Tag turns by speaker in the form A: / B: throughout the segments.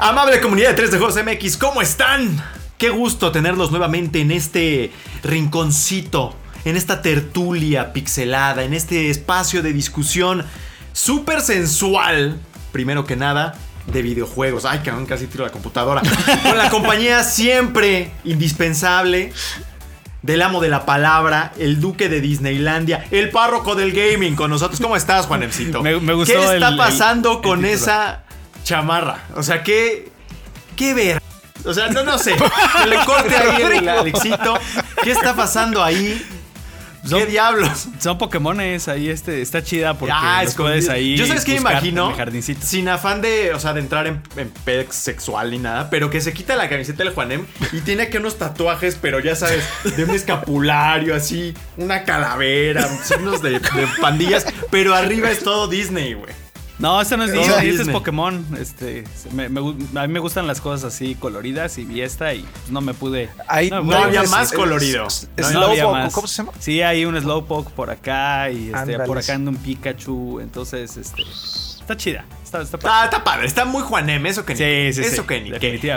A: Amable comunidad de 3 de Juegos MX, ¿cómo están? Qué gusto tenerlos nuevamente en este rinconcito, en esta tertulia pixelada, en este espacio de discusión súper sensual, primero que nada, de videojuegos. Ay, que casi tiro la computadora. Con la compañía siempre indispensable del amo de la palabra, el duque de Disneylandia, el párroco del gaming con nosotros. ¿Cómo estás, Juanemcito?
B: Me- me gustó
A: ¿Qué está
B: el- el-
A: pasando
B: el
A: con
B: título.
A: esa chamarra? O sea, ¿qué, qué ver? O sea, no, no sé. Que le corte ahí el Alexito. ¿Qué está pasando ahí? ¿Qué diablos?
B: Son Pokémones ahí, este, está chida porque
A: Ah,
B: los puedes ahí.
A: Yo sabes que imagino, sin afán de, o sea, de entrar en, en pex sexual ni nada, pero que se quita la camiseta del Juanem y tiene aquí unos tatuajes, pero ya sabes, de un escapulario así, una calavera, signos de, de pandillas, pero arriba es todo Disney, güey.
B: No, este no es
A: Todo
B: Disney, este es
A: Disney.
B: Pokémon. Este, me- me a mí me gustan las cosas así coloridas y vi esta y pues, no me pude.
C: Ahí
B: no,
A: había más colorido.
C: es-
A: No,
C: es-
B: no había
C: Slowpoke. ¿cómo se llama?
B: Sí, hay un Slowpoke por acá y este, por acá anda un Pikachu. Entonces, este. Está chida. Está, está
A: Ah, está padre, está muy Juanem, eso que ni.
B: Sí, sí,
A: eso
B: sí,
A: que ni.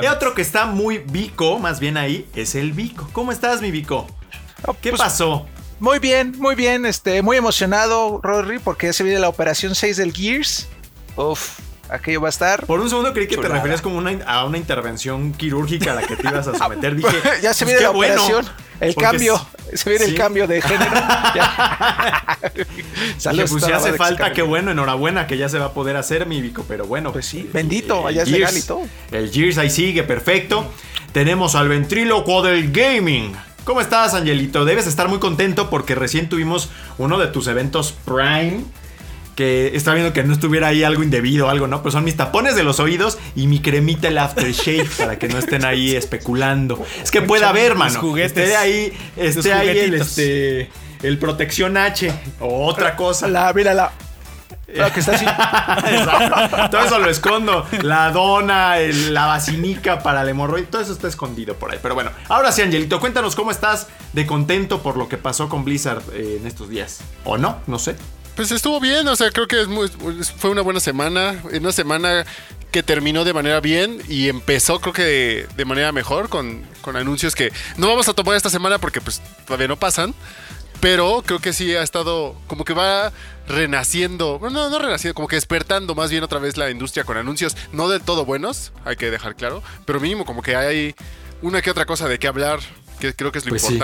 A: Y otro que está muy Vico, más bien ahí, es el Vico. ¿Cómo estás, mi Vico?
C: Oh,
A: ¿Qué
C: pues,
A: pasó?
C: Muy bien, muy bien, este, muy emocionado, Rory, porque ya se viene la operación 6 del Gears. Uf, aquello va a estar.
A: Por un segundo creí que te referías como una, a una intervención quirúrgica a la que te ibas a someter. Dije,
C: ya se
A: pues
C: viene la
A: bueno,
C: operación, el cambio, se viene
A: sí.
C: el cambio de género.
A: Dije,
C: Saludos
A: pues ya hace falta, qué bueno, enhorabuena que ya se va a poder hacer mi Vico, pero bueno.
C: Pues sí, bendito,
A: el
C: allá es legal y todo.
A: El Gears ahí sigue, perfecto. Tenemos al ventrílocuo del gaming. ¿Cómo estás, Angelito? Debes estar muy contento porque recién tuvimos uno de tus eventos Prime. Que está viendo que no estuviera ahí algo indebido o algo, ¿no? Pero son mis tapones de los oídos y mi cremita el aftershave para que no estén ahí especulando. Es que puede haber, mano.
B: juguetes.
A: Esté ahí, esté ahí el, este, el protección H o otra cosa.
C: La, mira la. La que está así.
A: Exacto. Todo eso lo escondo. La dona, el- la vacinica para el hemorroide, todo eso está escondido por ahí. Pero bueno, ahora sí, Angelito, cuéntanos cómo estás de contento por lo que pasó con Blizzard eh, en estos días. ¿O no? No sé.
D: Pues estuvo bien, o sea, creo que es muy- fue una buena semana. Una semana que terminó de manera bien y empezó, creo que de, de manera mejor, con, con anuncios que no vamos a tomar esta semana porque pues todavía no pasan. Pero creo que sí ha estado como que va renaciendo, bueno, no, no renaciendo, como que despertando más bien otra vez la industria con anuncios no del todo buenos, hay que dejar claro, pero mínimo como que hay una que otra cosa de qué hablar, que creo que es lo
A: Pues sí.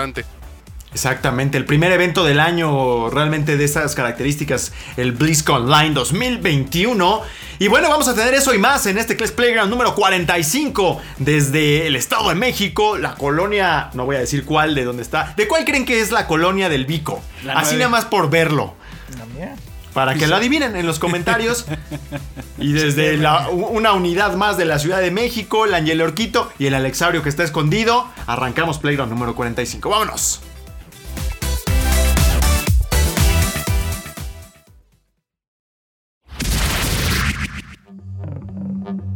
A: Exactamente, el primer evento del año realmente de estas características, el BlizzCon Online 2021. Y bueno, vamos a tener eso y más en este Clash Playground número 45 desde el Estado de México, la colonia, no voy a decir cuál, de dónde está. ¿De cuál creen que es la colonia del Vico?
B: La
A: Así
B: nueve.
A: nada más por verlo.
C: Mira.
A: Para que lo adivinen en los comentarios. Y desde la- una unidad más de la Ciudad de México, el Ángel Orquito y el Alexaurio que está escondido, arrancamos Playground número 45. ¡Vámonos!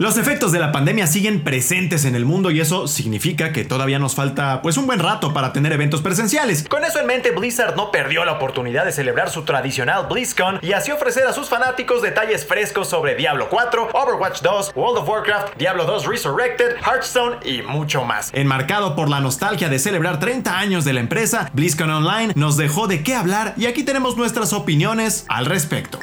A: Los efectos de la pandemia siguen presentes en el mundo y eso significa que todavía nos falta pues un buen rato para tener eventos presenciales. Con eso en mente, Blizzard no perdió la oportunidad de celebrar su tradicional BlizzCon y así ofrecer a sus fanáticos detalles frescos sobre Diablo 4, Overwatch 2, World of Warcraft, Diablo 2 Resurrected, Hearthstone y mucho más. Enmarcado por la nostalgia de celebrar 30 años de la empresa, BlizzCon Online nos dejó de qué hablar y aquí tenemos nuestras opiniones al respecto.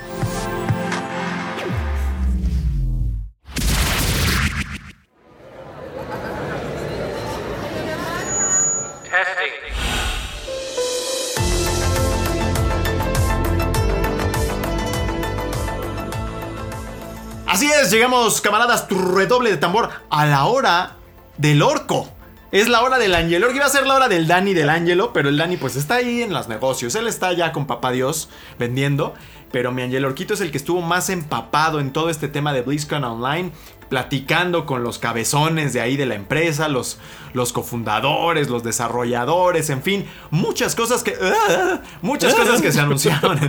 A: Llegamos, camaradas, tu redoble de tambor a la hora del orco. Es la hora del Angelo. Iba a ser la hora del Dani del Angelo, pero el Dani pues está ahí en los negocios. Él está ya con papá Dios vendiendo. Pero mi Angelo Orquito es el que estuvo más empapado en todo este tema de BlizzCon Online platicando con los cabezones de ahí de la empresa, los, los cofundadores, los desarrolladores, en fin, muchas cosas que. muchas cosas que se anunciaron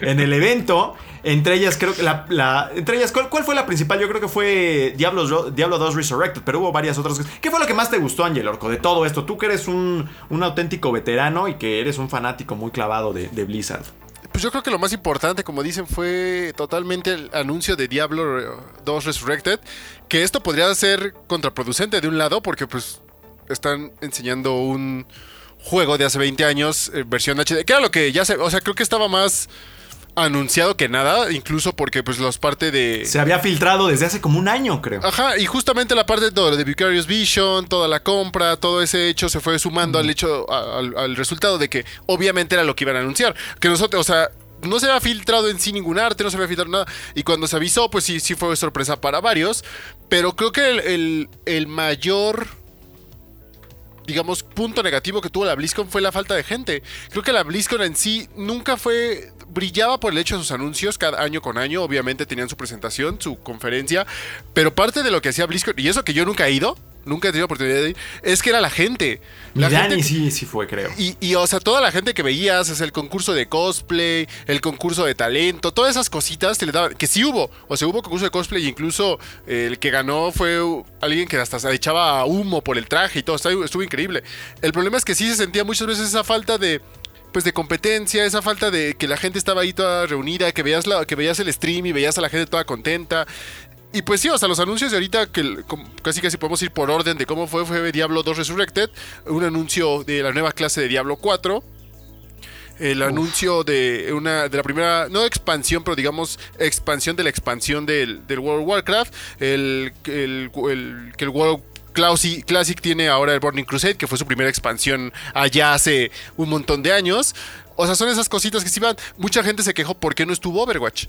A: en, el evento. Entre ellas, creo que la. entre ellas, ¿cuál, cuál fue la principal? Yo creo que fue Diablo, Diablo 2 Resurrected, pero hubo varias otras cosas. ¿Qué fue lo que más te gustó, Ángel Orco, de todo esto? Tú que eres un, un auténtico veterano y que eres un fanático muy clavado de Blizzard.
D: Pues yo creo que lo más importante, como dicen, fue totalmente el anuncio de Diablo eh, 2 Resurrected. Que esto podría ser contraproducente de un lado, porque pues están enseñando un juego de hace 20 años, eh, versión HD. Que era lo que ya se. O sea, creo que estaba más anunciado que nada, incluso porque pues los parte de.
A: Se había filtrado desde hace como un año, creo.
D: Ajá, y justamente la parte de todo, de Vicarious Vision, toda la compra, todo ese hecho se fue sumando al hecho, al, al resultado de que obviamente era lo que iban a anunciar. Que nosotros, o sea, no se había filtrado en sí ningún arte, no se había filtrado nada. Y cuando se avisó, pues sí, sí fue sorpresa para varios. Pero creo que el, el- el mayor digamos, punto negativo que tuvo la BlizzCon fue la falta de gente. Creo que la BlizzCon en sí nunca fue. Brillaba por el hecho de sus anuncios cada año con año. Obviamente tenían su presentación, su conferencia. Pero parte de lo que hacía BlizzCon, y eso que yo nunca he ido, nunca he tenido oportunidad de ir, es que era la gente. La
A: Dani
D: gente
A: sí, sí fue, creo.
D: y, y, o sea, toda la gente que veías, es el concurso de cosplay, el concurso de talento, todas esas cositas te le daban, que sí hubo, o sea, hubo concurso de cosplay e incluso eh, el que ganó fue alguien que hasta se echaba humo por el traje y todo, estuvo increíble. El problema es que sí se sentía muchas veces esa falta de pues de competencia, esa falta de que la gente estaba ahí toda reunida, que veías la, que veías el stream y veías a la gente toda contenta. Y pues sí, o sea, los anuncios de ahorita, que casi casi podemos ir por orden de cómo fue, fue Diablo 2 Resurrected, un anuncio de la nueva clase de Diablo 4, el anuncio de una de la primera, no expansión, pero digamos expansión de la expansión del, del World of Warcraft, el, el- el- que el World Classic, Classic tiene ahora el Burning Crusade, que fue su primera expansión allá hace un montón de años. O sea, son esas cositas que sí van. Mucha gente se quejó por qué no estuvo Overwatch.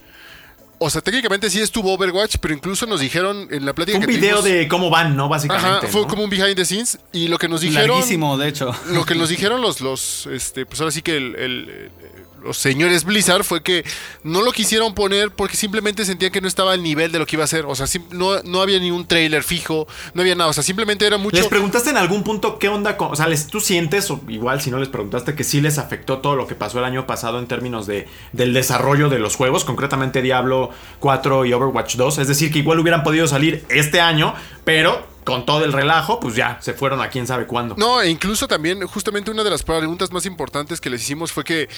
D: O sea, técnicamente sí estuvo Overwatch, pero incluso nos dijeron en la plática
A: Fue un
D: que
A: video
D: tuvimos-
A: de cómo van, ¿no? Básicamente.
D: Ajá, fue
A: ¿no?
D: como un behind the scenes y lo que nos dijeron
B: Larguísimo, de hecho.
D: lo que nos dijeron los, los, este, pues ahora sí que el- el- el- los señores Blizzard fue que no lo quisieron poner porque simplemente sentían que no estaba al nivel de lo que iba a ser. O sea, no, no había ni un trailer fijo, no había nada. O sea, simplemente era mucho.
A: ¿Les preguntaste en algún punto qué onda con... O sea, les, tú sientes, o igual si no les preguntaste, que sí les afectó todo lo que pasó el año pasado en términos de, del desarrollo de los juegos, concretamente Diablo 4 y Overwatch 2. Es decir, que igual hubieran podido salir este año, pero con todo el relajo, pues ya se fueron a quién sabe cuándo.
D: No, e incluso también, justamente una de las preguntas más importantes que les hicimos fue que,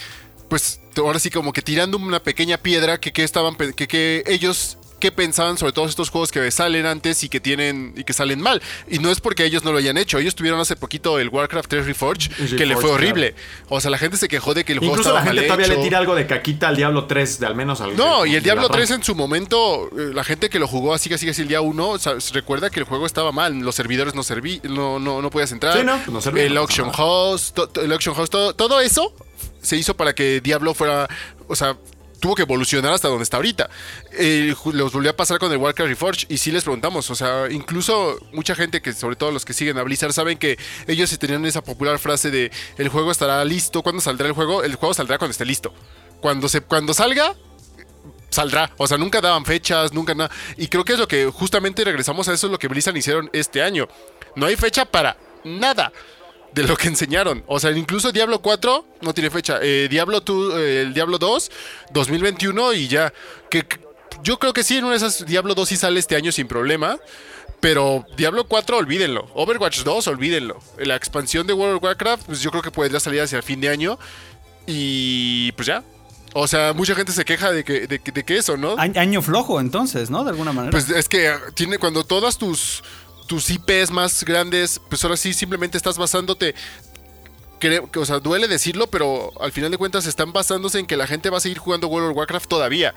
D: pues, ahora sí como que tirando una pequeña piedra, que, que estaban, que, que ellos qué pensaban sobre todos estos juegos que salen antes y que tienen y que salen mal. Y no es porque ellos no lo hayan hecho. Ellos tuvieron hace poquito el Warcraft 3 Reforged,
A: Reforged,
D: que le fue
A: claro.
D: horrible. O sea, la gente se quejó de que el juego
A: Incluso
D: estaba
A: la gente
D: mal
A: todavía le tira algo de caquita al Diablo 3, de al menos al
D: No, y el Diablo
A: arranque.
D: 3 en su momento, eh, la gente que lo jugó así, así, así el día 1, recuerda que el juego estaba mal, los servidores no serví, no, no, no podías entrar.
A: Sí, no, no servía,
D: el auction house, to- el auction house, todo, todo eso se hizo para que Diablo fuera, o sea, tuvo que evolucionar hasta donde está ahorita. Eh, los volvió a pasar con el Warcraft Reforged y sí les preguntamos, o sea, incluso mucha gente que, sobre todo los que siguen a Blizzard, saben que ellos sí tenían esa popular frase de el juego estará listo, ¿cuándo saldrá el juego? El juego saldrá cuando esté listo. Cuando, se, cuando salga, saldrá. O sea, nunca daban fechas, nunca nada. Y creo que es lo que justamente regresamos a eso, es lo que Blizzard hicieron este año. No hay fecha para nada de lo que enseñaron. O sea, incluso Diablo 4 no tiene fecha. Eh, Diablo 2, eh, el Diablo 2, 2021 y ya. Que, yo creo que sí, en una de esas Diablo 2 sí sale este año sin problema. Pero Diablo 4, olvídenlo. Overwatch 2, olvídenlo. La expansión de World of Warcraft, pues yo creo que podría salir hacia el fin de año. Y pues ya. O sea, mucha gente se queja de que, de, que- de que eso, ¿no?
B: Año flojo, entonces, ¿no? De alguna manera.
D: Pues es que tiene cuando todas tus tus IPs más grandes, pues ahora sí simplemente estás basándote creo que, o sea, duele decirlo, pero al final de cuentas están basándose en que la gente va a seguir jugando World of Warcraft todavía.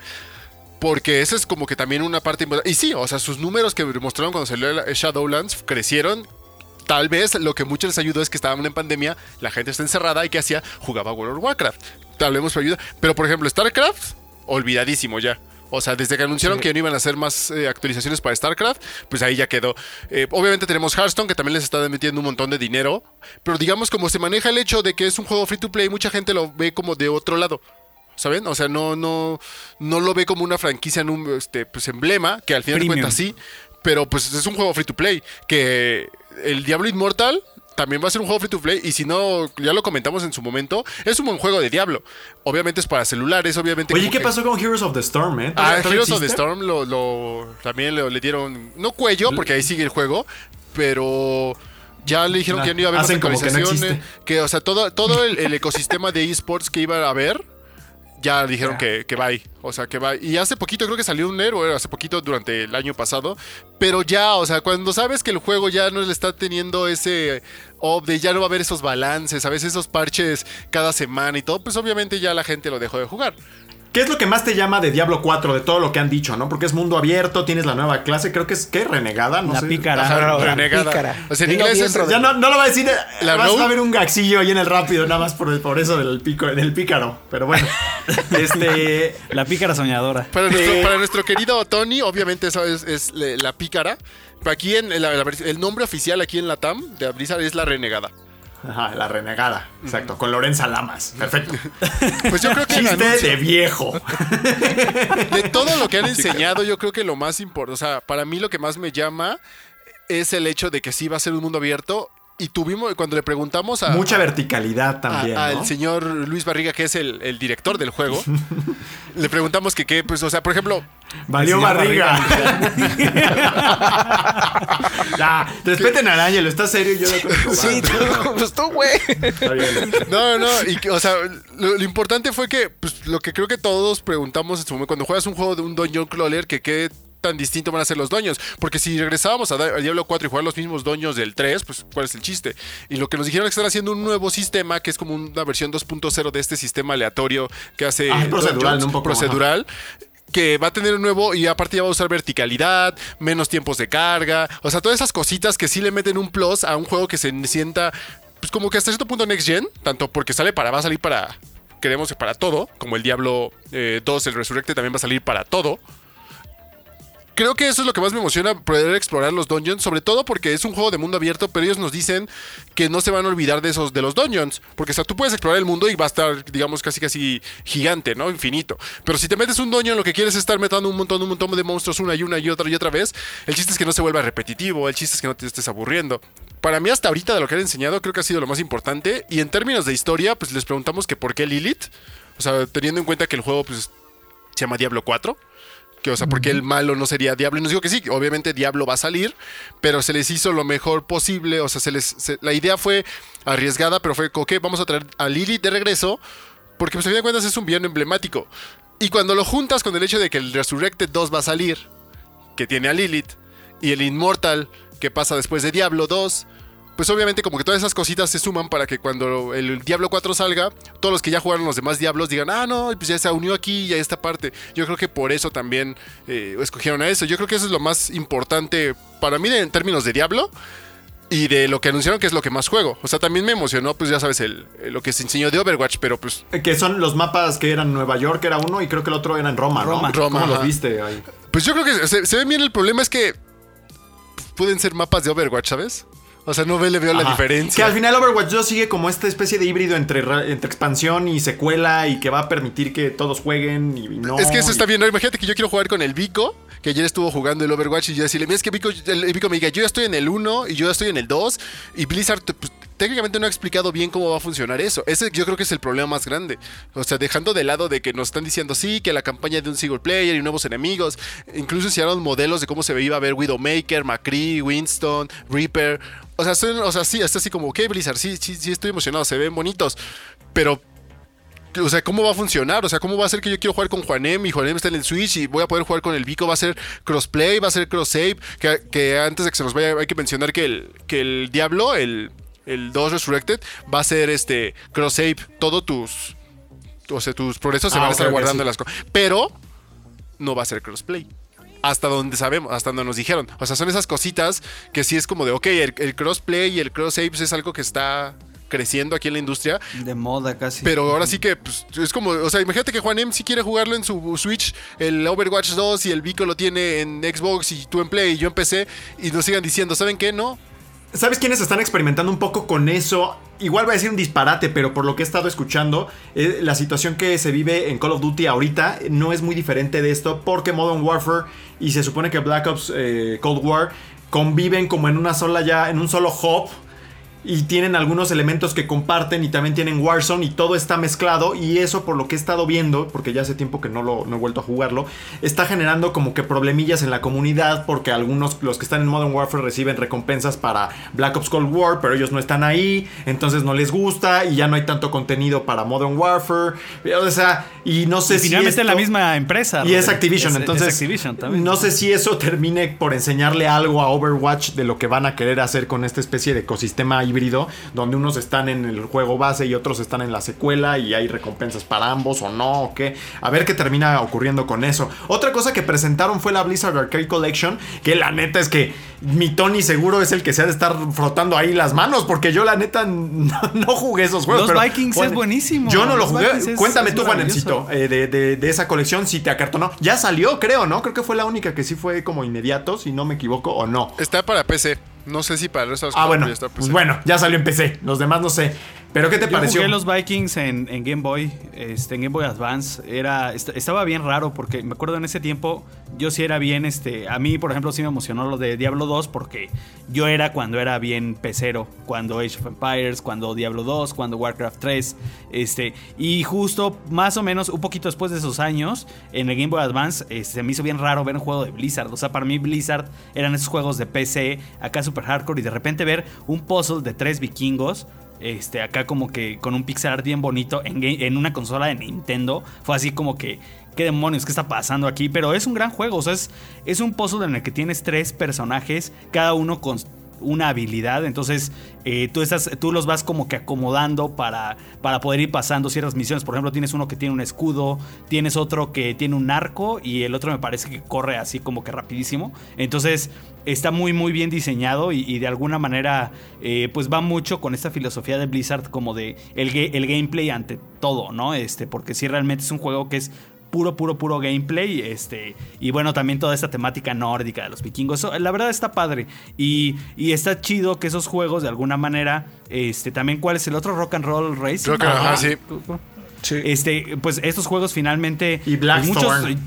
D: Porque esa es como que también una parte importante. Y sí, o sea, sus números que mostraron cuando salió Shadowlands crecieron. Tal vez lo que mucho les ayudó es que estaban en pandemia, la gente está encerrada y que hacía, jugaba World of Warcraft. Hablemos por ayuda. Pero por ejemplo, StarCraft, olvidadísimo ya. O sea, desde que anunciaron que no iban a hacer más eh, actualizaciones para StarCraft, pues ahí ya quedó. Eh, obviamente tenemos Hearthstone, que también les está metiendo un montón de dinero. Pero digamos, como se maneja el hecho de que es un juego free to play, mucha gente lo ve como de otro lado. ¿Saben? O sea, no, no, no lo ve como una franquicia en un este, pues, emblema, que al final de
B: Premium.
D: cuentas sí. Pero pues es un juego free to play. Que el Diablo Inmortal también va a ser un juego free to play. Y si no, ya lo comentamos en su momento, es un buen juego de Diablo. Obviamente es para celulares, obviamente.
A: Oye, ¿qué
D: que-
A: pasó con Heroes of the Storm, eh?
D: Ah,
A: ¿Todavía- todavía
D: Heroes of the? Storm lo, lo- también le, le dieron, no cuello, porque ahí sigue el juego, pero ya le dijeron
A: Nah,
D: que ya no iba a haber más
A: no
D: que, o sea, todo, todo el, el ecosistema de esports que iba a haber, ya dijeron que, que va ahí. O sea, que va. Y hace poquito creo que salió un héroe, hace poquito durante el año pasado. Pero ya, o sea, cuando sabes que el juego ya no le está teniendo ese update, ya no va a haber esos balances, a veces esos parches cada semana y todo, pues obviamente ya la gente lo dejó de jugar.
A: ¿Qué es lo que más te llama de Diablo 4 de todo lo que han dicho, no? Porque es mundo abierto, tienes la nueva clase, creo que es ¿qué? renegada, no
B: La
A: sé.
B: pícara.
A: Ajá,
C: La
D: renegada.
C: pícara.
D: O sea, en
C: Dilo
D: inglés
C: bien,
D: es-
C: Rodrigo.
A: Ya no, no lo va a decir.
D: La
A: vas
D: road-
A: a ver un gaxillo ahí en el rápido, nada más por, por eso del pico, del pícaro. Pero bueno. este.
B: La pícara soñadora.
D: Para nuestro, para nuestro querido Tony, obviamente eso es, la pícara. Pero aquí en la el nombre oficial aquí en la TAM de Blizzard es la renegada.
A: Ajá, la renegada. Exacto, con Lorenza Lamas. Perfecto.
D: Pues yo creo que
A: Chiste
D: anuncio-
A: de viejo.
D: de todo lo que han enseñado, yo creo que lo más importante, o sea, para mí lo que más me llama es el hecho de que sí va a ser un mundo abierto. Y tuvimos, cuando le preguntamos a,
A: Mucha verticalidad
D: a-
A: también.
D: al
A: ¿no?
D: señor Luis Barriga, que es el, el director del juego, le preguntamos que qué, pues, o sea, por ejemplo,
A: Valió
B: señor
A: barriga. ya, respeten al ángel, está serio y yo acuerdo.
C: Sí, tú, pues tú, güey.
A: Está bien.
D: No, no, y que, o sea, lo, lo importante fue que, pues, lo que creo que todos preguntamos en su momento, cuando juegas un juego de un Dungeon Crawler, que qué tan distinto van a ser los doños. Porque si regresábamos a, Diablo 4 y jugar los mismos doños del 3, pues, ¿cuál es el chiste? Y lo que nos dijeron es que están haciendo un nuevo sistema, que es como una versión 2.0 de este sistema aleatorio que hace
A: Ah, procedural. Un poco,
D: procedural. Que va a tener un nuevo y aparte ya va a usar verticalidad, menos tiempos de carga. O sea, todas esas cositas que sí le meten un plus a un juego que se sienta pues como que hasta cierto punto next gen, tanto porque sale para, va a salir para, queremos que para todo, como el Diablo eh, 2, el Resurrected también va a salir para todo. Creo que eso es lo que más me emociona, poder explorar los dungeons, sobre todo porque es un juego de mundo abierto, pero ellos nos dicen que no se van a olvidar de esos de los dungeons, porque o sea, tú puedes explorar el mundo y va a estar, digamos, casi casi gigante, ¿no? Infinito. Pero si te metes un dungeon, lo que quieres es estar metiendo un montón, un montón de monstruos una y una y otra y otra vez, el chiste es que no se vuelva repetitivo, el chiste es que no te estés aburriendo. Para mí hasta ahorita de lo que han enseñado creo que ha sido lo más importante y en términos de historia, pues les preguntamos que por qué Lilith, o sea, teniendo en cuenta que el juego pues se llama Diablo 4. Que, o sea, porque el malo no sería Diablo. Y nos digo que sí, obviamente Diablo va a salir, pero se les hizo lo mejor posible. O sea, se les, se- la idea fue arriesgada, pero fue, ok, vamos a traer a Lilith de regreso, porque pues a fin de cuentas es un villano emblemático. Y cuando lo juntas con el hecho de que el Resurrected 2 va a salir, que tiene a Lilith, y el Immortal, que pasa después de Diablo 2, pues obviamente como que todas esas cositas se suman para que cuando el Diablo 4 salga, todos los que ya jugaron los demás Diablos digan, ah, no, pues ya se unió aquí y a esta parte. Yo creo que por eso también eh, escogieron a eso. Yo creo que eso es lo más importante para mí en términos de Diablo. Y de lo que anunciaron que es lo que más juego. O sea, también me emocionó, pues ya sabes, el, el- lo que se enseñó de Overwatch, pero pues
A: Que son los mapas que eran Nueva York, era uno, y creo que el otro era en Roma, ¿no?
B: Roma.
D: Roma,
A: ¿Cómo los viste ahí?
D: Pues yo creo que se, se ven bien. El problema es que pueden ser mapas de Overwatch, ¿sabes? O sea, no ve, le veo la diferencia.
A: Que al final Overwatch 2 sigue como esta especie de híbrido entre, entre expansión y secuela y que va a permitir que todos jueguen y no.
D: es que eso está bien, ¿no? Imagínate que yo quiero jugar con el Vico, que ayer estuvo jugando el Overwatch y yo decirle, mira, es que Vico, el Vico me diga, yo ya estoy en el 1 y yo ya estoy en el 2 y Blizzard pues, técnicamente no ha explicado bien cómo va a funcionar eso. Ese yo creo que es el problema más grande. O sea, dejando de lado de que nos están diciendo, sí, que la campaña de un single player y nuevos enemigos, incluso enseñaron modelos de cómo se iba a ver Widowmaker, McCree, Winston, Reaper. O sea, son- o sea sí, está así como, ok, Blizzard, sí, sí, sí, estoy emocionado, se ven bonitos, pero o sea, ¿cómo va a funcionar? O sea, ¿cómo va a ser que yo quiero jugar con Juanem y Juanem está en el Switch y voy a poder jugar con el Vico? ¿Va a ser crossplay? ¿Va a ser cross-save? Que, que antes de que se nos vaya hay que mencionar que el, que el Diablo, el, el 2 Resurrected, va a ser este cross-save. Todos tus... O sea, tus progresos se
A: Ah,
D: van a estar guardando
A: sí.
D: las cosas. Pero no va a ser crossplay. Hasta donde sabemos, hasta donde nos dijeron. O sea, son esas cositas que sí es como de, ok, el, el crossplay y el cross-save es algo que está creciendo aquí en la industria.
B: De moda casi.
D: Pero ahora sí que pues, es como, o sea, imagínate que Juan M si quiere jugarlo en su Switch, el Overwatch 2 y el Vico lo tiene en Xbox y tú en Play y yo en PC y nos sigan diciendo, ¿saben qué? No.
A: ¿Sabes quiénes están experimentando un poco con eso? Igual va a decir un disparate, pero por lo que he estado escuchando, eh, la situación que se vive en Call of Duty ahorita no es muy diferente de esto, porque Modern Warfare y se supone que Black Ops eh, Cold War conviven como en una sola ya, en un solo hub y tienen algunos elementos que comparten y también tienen Warzone y todo está mezclado y eso por lo que he estado viendo, porque ya hace tiempo que no, lo, no he vuelto a jugarlo, está generando como que problemillas en la comunidad porque algunos, los que están en Modern Warfare reciben recompensas para Black Ops Cold War, pero ellos no están ahí, entonces no les gusta y ya no hay tanto contenido para Modern Warfare, o sea, y no sé
B: y
A: si...
B: finalmente es la misma empresa.
A: y es. Activision,
B: Es-
A: entonces
B: es Activision también.
A: no sé si eso termine por enseñarle algo a Overwatch de lo que van a querer hacer con esta especie de ecosistema híbrido, donde unos están en el juego base y otros están en la secuela y hay recompensas para ambos o no, o qué. A ver qué termina ocurriendo con eso. Otra cosa que presentaron fue la Blizzard Arcade Collection, que la neta es que mi Tony seguro es el que se ha de estar frotando ahí las manos, porque yo la neta no, no jugué esos juegos.
B: Los
A: pero,
B: Vikings es buenísimo.
A: Yo no lo
B: Los
A: jugué.
B: Vikings
A: Cuéntame
B: es
A: tú. Juanemcito, eh, de, de- de esa colección si te acartonó. Ya salió, creo, ¿no? Creo que fue la única que sí fue como inmediato, si no me equivoco, o no.
D: Está para PC. No sé si para el resto de los
A: Ah, bueno,
D: está
A: pues
D: PC.
A: bueno, ya salió en PC. Los demás no sé. Pero ¿qué te
B: Yo
A: pareció?
B: jugué los Vikings en, en Game Boy, este, en Game Boy Advance. Era, est- estaba bien raro porque me acuerdo en ese tiempo yo sí era bien, este, a mí por ejemplo sí me emocionó lo de Diablo 2 porque yo era cuando era bien pecero, cuando Age of Empires, cuando Diablo 2, cuando Warcraft 3, este, y justo más o menos un poquito después de esos años en el Game Boy Advance este, se me hizo bien raro ver un juego de Blizzard, o sea, para mí Blizzard eran esos juegos de PC, acá super hardcore y de repente ver un puzzle de tres vikingos este, acá como que con un pixel art bien bonito en, una consola de Nintendo. Fue así como que, ¿qué demonios? ¿Qué está pasando aquí? Pero es un gran juego, o sea, es, es un puzzle en el que tienes tres personajes, cada uno con una habilidad, entonces eh, tú, tú los vas como que acomodando para, para poder ir pasando ciertas misiones. Por ejemplo, tienes uno que tiene un escudo, tienes otro que tiene un arco y el otro me parece que corre así como que rapidísimo. Entonces está muy muy bien diseñado y, de alguna manera eh, pues va mucho con esta filosofía de Blizzard como de el, el gameplay ante todo, ¿no? Este, porque sí realmente es un juego que es puro, puro, puro gameplay. Este, y bueno, también toda esta temática nórdica de los vikingos. Eso, la verdad está padre. Y, y está chido que esos juegos, de alguna manera, este, también, ¿cuál es el otro? Rock and Roll Racing.
D: Rock and- ajá, sí.
C: Sí.
B: Este, pues estos juegos finalmente.
A: Y Blackthorn.
B: pues, muchos-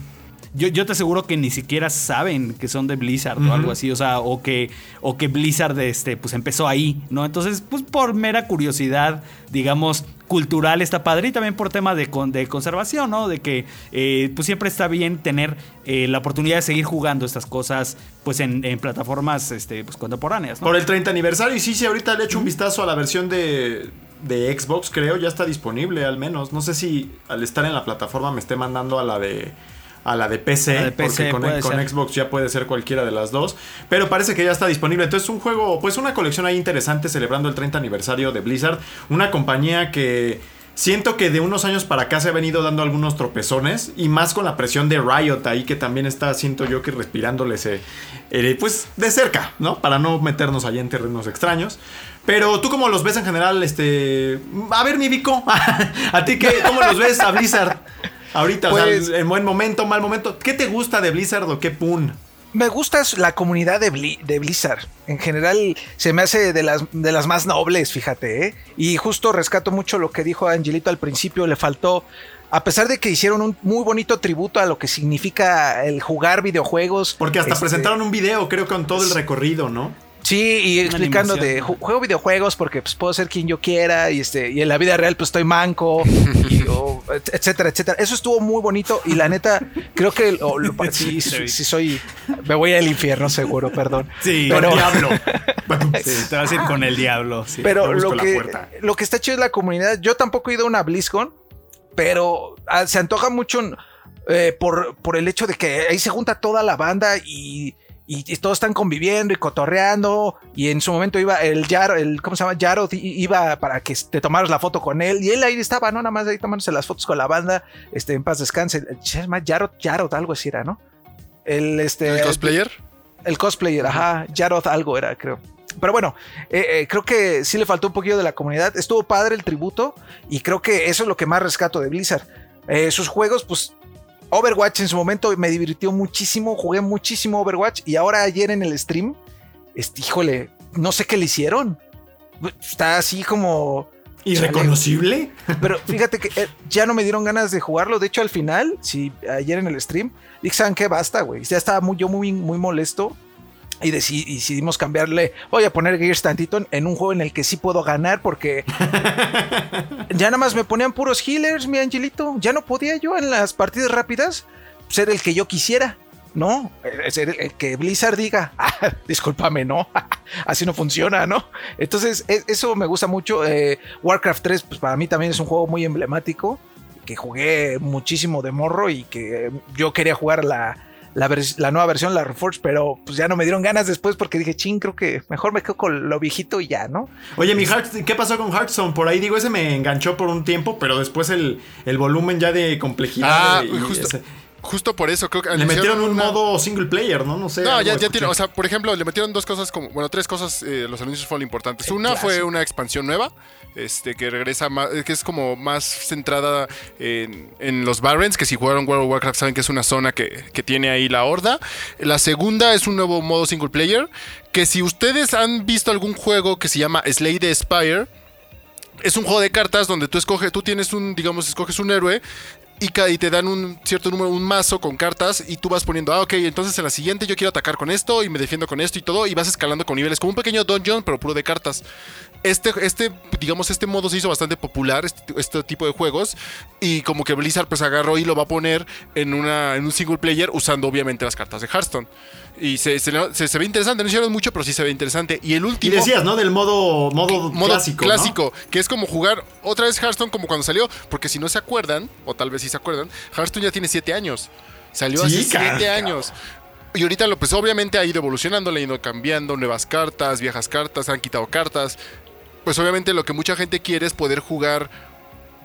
B: yo, yo te aseguro que ni siquiera saben que son de Blizzard o algo así, o sea, o que, o que Blizzard este, pues empezó ahí, ¿no? Entonces, pues por mera curiosidad, digamos, cultural está padre y también por tema de, con- de conservación, ¿no? De que eh, pues siempre está bien tener eh, la oportunidad de seguir jugando estas cosas pues en, en plataformas este, pues, contemporáneas, ¿no?
A: Por el 30 aniversario. Y sí, sí, ahorita le echo un vistazo a la versión de, de Xbox, creo, ya está disponible al menos. No sé si al estar en la plataforma me esté mandando a la de a la de PC,
B: La de PC
A: porque con. Xbox ya puede ser cualquiera de las dos, pero parece que ya está disponible. Entonces un juego, pues una colección ahí interesante celebrando el 30 aniversario de Blizzard, una compañía que siento que de unos años para acá se ha venido dando algunos tropezones y más con la presión de Riot ahí que también está, siento yo que respirándoles eh, eh, pues de cerca, ¿no? Para no meternos allá en terrenos extraños. Pero tú cómo los ves en general, este... A ver, mi Vico, a ti qué, ¿cómo los ves a Blizzard? Ahorita,
C: Pues-
A: o sea, en buen momento, mal momento. ¿Qué te gusta de Blizzard o qué pun?
C: Me gusta la comunidad de, Bli- de Blizzard. En general se me hace de las, de las más nobles, fíjate. ¿eh? Y justo rescato mucho lo que dijo Angelito al principio. Le faltó, a pesar de que hicieron un muy bonito tributo a lo que significa el jugar videojuegos.
A: Porque hasta
C: este,
A: presentaron un video, creo, con todo el recorrido, ¿no?
C: Sí, y explicando de juego videojuegos porque pues, puedo ser quien yo quiera y, este, y en la vida real pues estoy manco, y, etcétera, etcétera. Eso estuvo muy bonito y la neta creo que lo- lo- sí, sí, sí soy, me voy al infierno seguro, perdón.
B: Sí,
C: pero,
A: Diablo.
B: Sí, te vas a ir con el diablo. sí.
C: pero lo que, lo que está chido es la comunidad. Yo tampoco he ido a una BlizzCon, pero ah, se antoja mucho eh, por, por el hecho de que ahí se junta toda la banda y, y- y todos están conviviendo y cotorreando. Y en su momento iba el Yaro, el, ¿cómo se llama? Iba para que te tomaras la foto con él. Y él ahí estaba, ¿no? Nada más ahí tomándose las fotos con la banda. Este, en paz descanse. Se llama Yaro, algo así era, ¿no? El, este,
D: ¿El cosplayer?
C: el cosplayer, ajá, Jarod algo era, creo. Pero bueno, eh, eh, creo que sí le faltó un poquito de la comunidad. Estuvo padre el tributo y creo que eso es lo que más rescato de Blizzard. Eh, sus juegos, pues Overwatch en su momento me divirtió muchísimo, jugué muchísimo Overwatch y ahora ayer en el stream, este, híjole, no sé qué le hicieron. Está así como...
A: ¿Irreconocible?
C: Pero fíjate que eh, ya no me dieron ganas de jugarlo. De hecho, al final, sí, ayer en el stream, dije, ¿saben qué? Basta, güey. Ya estaba muy, yo muy, muy molesto y decidimos cambiarle. Voy a poner Gears tantito en un juego en el que sí puedo ganar porque ya nada más me ponían puros healers, mi angelito. Ya no podía yo en las partidas rápidas ser el que yo quisiera. No, ser el que Blizzard diga, ah, discúlpame, no, así no funciona, ¿no? Entonces, e, eso me gusta mucho. Eh, Warcraft 3, pues para mí también es un juego muy emblemático, que jugué muchísimo de morro y que yo quería jugar la, la, nueva versión, la Reforged, pero pues ya no me dieron ganas después porque dije, ching, creo que mejor me quedo con lo viejito y ya, ¿no?
A: Oye, mi Heart, ¿qué pasó con Hearthstone? Por ahí digo, ese me enganchó por un tiempo, pero después el, el volumen ya de complejidad.
D: Ah,
A: y
D: justo. Justo por eso creo que
A: le metieron un modo single player, ¿no? No sé.
D: No, ya, ya tiene, o sea, por ejemplo, le metieron dos cosas como, bueno, tres cosas, eh, los anuncios fueron importantes. Una fue una expansión nueva, este, que regresa más, que es como más centrada en, los Barrens, que si jugaron World of Warcraft saben que es una zona que, que tiene ahí la horda. La segunda es un nuevo modo single player, que si ustedes han visto algún juego que se llama Slay the Spire, es un juego de cartas donde tú escoges, tú tienes un, digamos, escoges un héroe y, te dan un cierto número, un mazo con cartas y tú vas poniendo, ah, ok, entonces en la siguiente yo quiero atacar con esto y me defiendo con esto y todo y vas escalando con niveles, como un pequeño dungeon pero puro de cartas. Este, este, digamos, este modo se hizo bastante popular, este, este, tipo de juegos y como que Blizzard pues agarró y lo va a poner en, una, en un single player usando obviamente las cartas de Hearthstone. Y se, se, ve interesante, no hicieron mucho, pero sí se ve interesante. Y el último.
A: Y decías, ¿no? Del modo, modo, clásico.
D: Clásico, que es como jugar otra vez Hearthstone como cuando salió. Porque si no se acuerdan, o tal vez sí se acuerdan, Hearthstone ya tiene 7 años. Salió hace 7 años. Y ahorita lo pues obviamente ha ido evolucionando, le ha ido cambiando nuevas cartas, viejas cartas, han quitado cartas. Pues obviamente lo que mucha gente quiere es poder jugar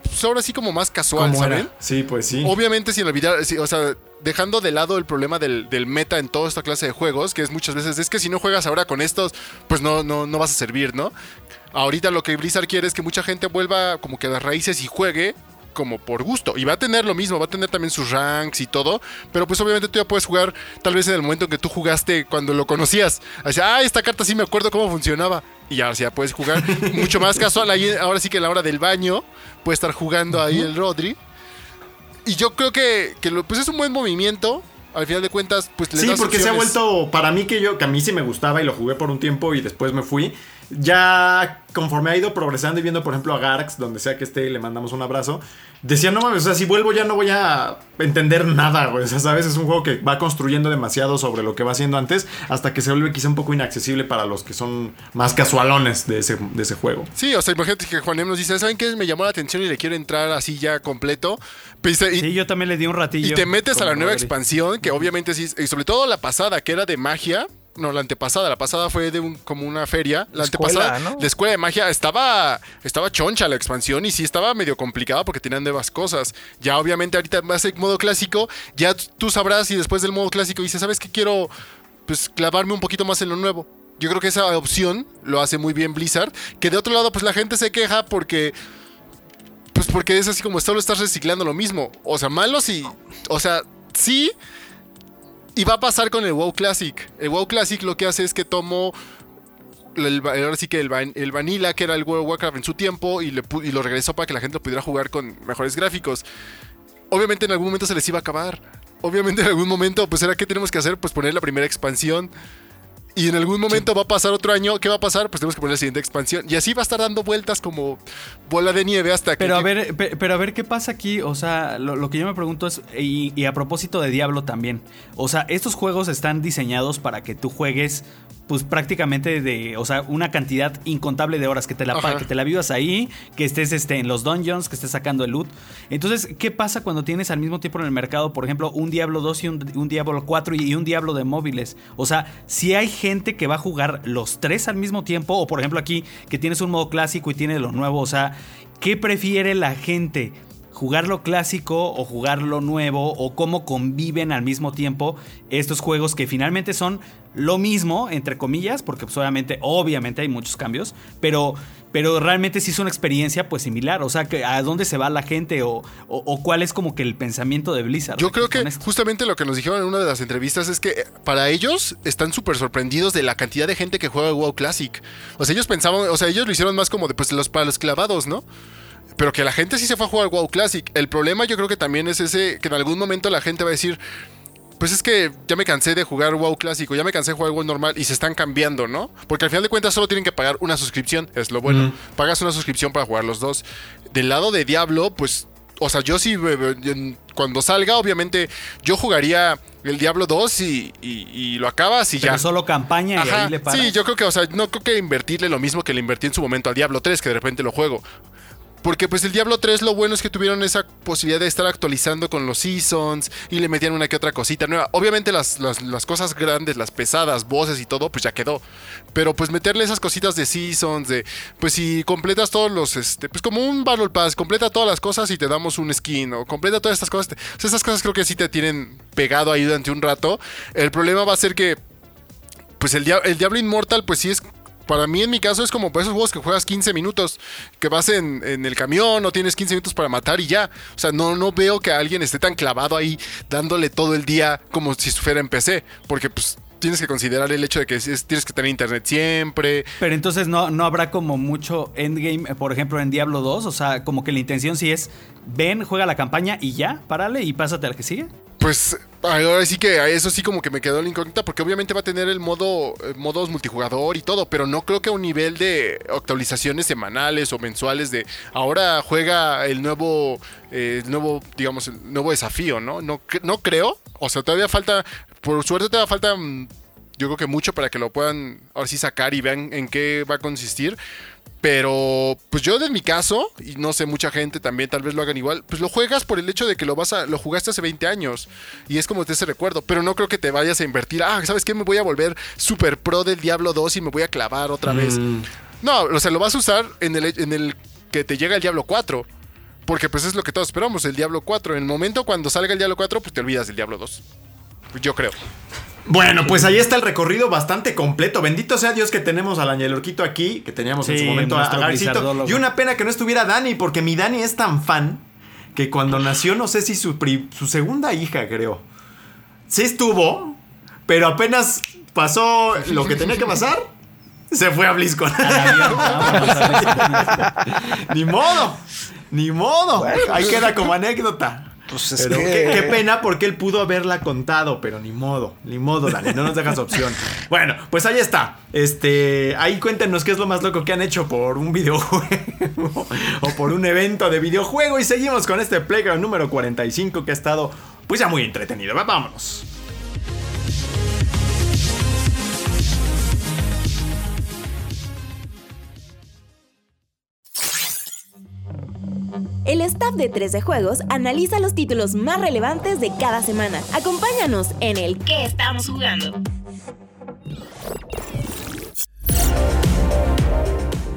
D: pues ahora sí como más casual, ¿saben?
A: Sí, pues sí.
D: Obviamente sin olvidar, o sea, dejando de lado el problema del, meta en toda esta clase de juegos, que es muchas veces, es que si no juegas ahora con estos, pues no, no, no vas a servir, ¿no? Ahorita lo que Blizzard quiere es que mucha gente vuelva como que a las raíces y juegue como por gusto. Y va a tener lo mismo, va a tener también sus ranks y todo. Pero pues obviamente tú ya puedes jugar tal vez en el momento en que tú jugaste cuando lo conocías. Así, ah, esta carta sí me acuerdo cómo funcionaba. Y ya, ya puedes jugar mucho más casual. ahora sí que a la hora del baño puede estar jugando ahí el Rodri. Y yo creo que, que pues es un buen movimiento al final de cuentas, pues
A: le Sí, porque se ha vuelto, para mí que yo, que a mí sí me gustaba y lo jugué por un tiempo y después me fui, ya conforme ha ido progresando y viendo, por ejemplo, a Garx, donde sea que esté, le mandamos un abrazo, decía, no mames, o sea, si vuelvo ya no voy a entender nada, güey. O sea, sabes, es un juego que va construyendo demasiado sobre lo que va haciendo antes, hasta que se vuelve quizá un poco inaccesible para los que son más casualones de ese, de ese juego.
D: Sí, o sea, imagínate que Juan nos dice, ¿saben qué? Me llamó la atención y le quiero entrar así ya completo.
B: Pues, y, sí, yo también le di un ratillo.
D: Y te metes a la nueva expansión, que obviamente sí, y sobre todo la pasada, que era de magia no, la antepasada. La pasada fue de un, como una feria. La antepasada, la escuela de magia, estaba, estaba choncha la expansión y sí estaba medio complicada porque tenían nuevas cosas. Ya obviamente ahorita vas en modo clásico, ya tú sabrás y después del modo clásico dices, ¿sabes qué? Quiero pues clavarme un poquito más en lo nuevo. Yo creo que esa opción lo hace muy bien Blizzard. Que de otro lado, pues la gente se queja porque... Pues porque es así como solo estás reciclando lo mismo. O sea, malo sí. O sea, sí y va a pasar con el WoW Classic. El WoW Classic lo que hace es que tomó ahora sí que el, el, Vanilla, que era el World of Warcraft en su tiempo, y, y, lo regresó para que la gente lo pudiera jugar con mejores gráficos. Obviamente en algún momento se les iba a acabar. Obviamente en algún momento, pues era que tenemos que hacer, pues poner la primera expansión. Y en algún momento va a pasar otro año. ¿Qué va a pasar? Pues tenemos que poner la siguiente expansión. Y así va a estar dando vueltas como bola de nieve hasta que.
B: Pero a ver, pero a ver qué pasa aquí. O sea, lo, que yo me pregunto es. Y, y, a propósito de Diablo también. O sea, estos juegos están diseñados para que tú juegues pues prácticamente de, o sea, una cantidad incontable de horas que te la que te la vivas ahí, que estés este, en los dungeons, que estés sacando el loot. Entonces, ¿qué pasa cuando tienes al mismo tiempo en el mercado, por ejemplo, un Diablo 2 y un, Diablo 4 y un Diablo de móviles? O sea, si hay gente que va a jugar los tres al mismo tiempo, o por ejemplo aquí que tienes un modo clásico y tiene lo nuevo, o sea, ¿qué prefiere la gente? jugar lo clásico o jugar lo nuevo o cómo conviven al mismo tiempo estos juegos que finalmente son lo mismo, entre comillas, porque pues, obviamente, obviamente hay muchos cambios, pero, pero realmente sí es una experiencia pues similar. O sea, que a dónde se va la gente o, o- o cuál es como que el pensamiento de Blizzard.
D: Yo creo que justamente lo que nos dijeron en una de las entrevistas es que eh, para ellos están súper sorprendidos de la cantidad de gente que juega WoW Classic. O sea, ellos pensaban, o sea, ellos lo hicieron más como de pues los para los clavados, ¿no? Pero que la gente sí se fue a jugar WoW Classic. El problema yo creo que también es ese que en algún momento la gente va a decir, pues es que ya me cansé de jugar WoW clásico, ya me cansé de jugar WoW normal y se están cambiando, ¿no? Porque al final de cuentas solo tienen que pagar una suscripción, es lo bueno. Pagas una suscripción para jugar los dos. Del lado de Diablo, pues, o sea, yo sí, eh, eh, cuando salga, obviamente, yo jugaría el Diablo 2 y, y- y lo acabas y
B: Pero
D: ya.
B: solo campaña y
D: Ajá,
B: ahí le paras.
D: sí, yo creo que, o sea, no creo que invertirle lo mismo que le invertí en su momento al Diablo 3, que de repente lo juego. Porque pues el Diablo 3 lo bueno es que tuvieron esa posibilidad de estar actualizando con los seasons y le metían una que otra cosita nueva. Obviamente las, las, las cosas grandes, las pesadas, voces y todo, pues ya quedó. Pero pues meterle esas cositas de seasons, de pues si completas todos los, este, pues como un Battle Pass, completa todas las cosas y te damos un skin o completa todas estas cosas. o sea, esas cosas creo que sí te tienen pegado ahí durante un rato. El problema va a ser que pues el, dia- el Diablo Immortal, pues sí es. Para mí, en mi caso, es como esos juegos que juegas 15 minutos, que vas en, en el camión o tienes 15 minutos para matar y ya. O sea, no, no veo que alguien esté tan clavado ahí dándole todo el día como si fuera en PC. Porque pues tienes que considerar el hecho de que es- tienes que tener internet siempre.
B: Pero entonces no, no habrá como mucho endgame, eh, por ejemplo, en Diablo 2. O sea, como que la intención sí es, ven, juega la campaña y ya, párale y pásate al que sigue.
D: Pues ahora sí que a eso sí como que me quedó la incógnita porque obviamente va a tener el modo eh, modos multijugador y todo, pero no creo que a un nivel de actualizaciones semanales o mensuales de ahora juega el nuevo eh, el nuevo digamos el nuevo desafío, ¿no? No no creo, o sea, todavía falta por suerte todavía falta mm, yo creo que mucho para que lo puedan ahora sí sacar y vean en qué va a consistir. Pero, pues yo en mi caso, y no sé, mucha gente también tal vez lo hagan igual, pues lo juegas por el hecho de que lo vas a, lo jugaste hace 20 años. Y es como te ese recuerdo. Pero no creo que te vayas a invertir. Ah, ¿sabes qué? Me voy a volver super pro del Diablo 2 y me voy a clavar otra vez. No, o sea, lo vas a usar en el, en el que te llega el Diablo 4. Porque pues es lo que todos esperamos, el Diablo 4. En el momento cuando salga el Diablo 4, pues te olvidas del Diablo 2. Yo creo.
A: Bueno, pues ahí está el recorrido bastante completo. Bendito sea Dios que tenemos al Angelorquito aquí, que teníamos en su momento a, Garcito. Y una pena que no estuviera Dani, porque mi Dani es tan fan que cuando nació, no sé si su, pri- su segunda hija, creo. Sí estuvo, pero apenas pasó lo que tenía que pasar, se fue a BlizzCon. ni modo, ni modo. Ahí queda como anécdota.
C: Pues es
A: Pero
C: que-
A: qué, qué pena porque él pudo haberla contado, pero ni modo, ni modo, Dani, no nos dejas opción. Bueno, pues ahí está. Este, ahí cuéntenos qué es lo más loco que han hecho por un videojuego o por un evento de videojuego y seguimos con este Playground número 45 que ha estado pues ya muy entretenido. Vámonos.
E: El staff de 13 Juegos analiza los títulos más relevantes de cada semana. Acompáñanos en el
F: ¿Qué estamos jugando?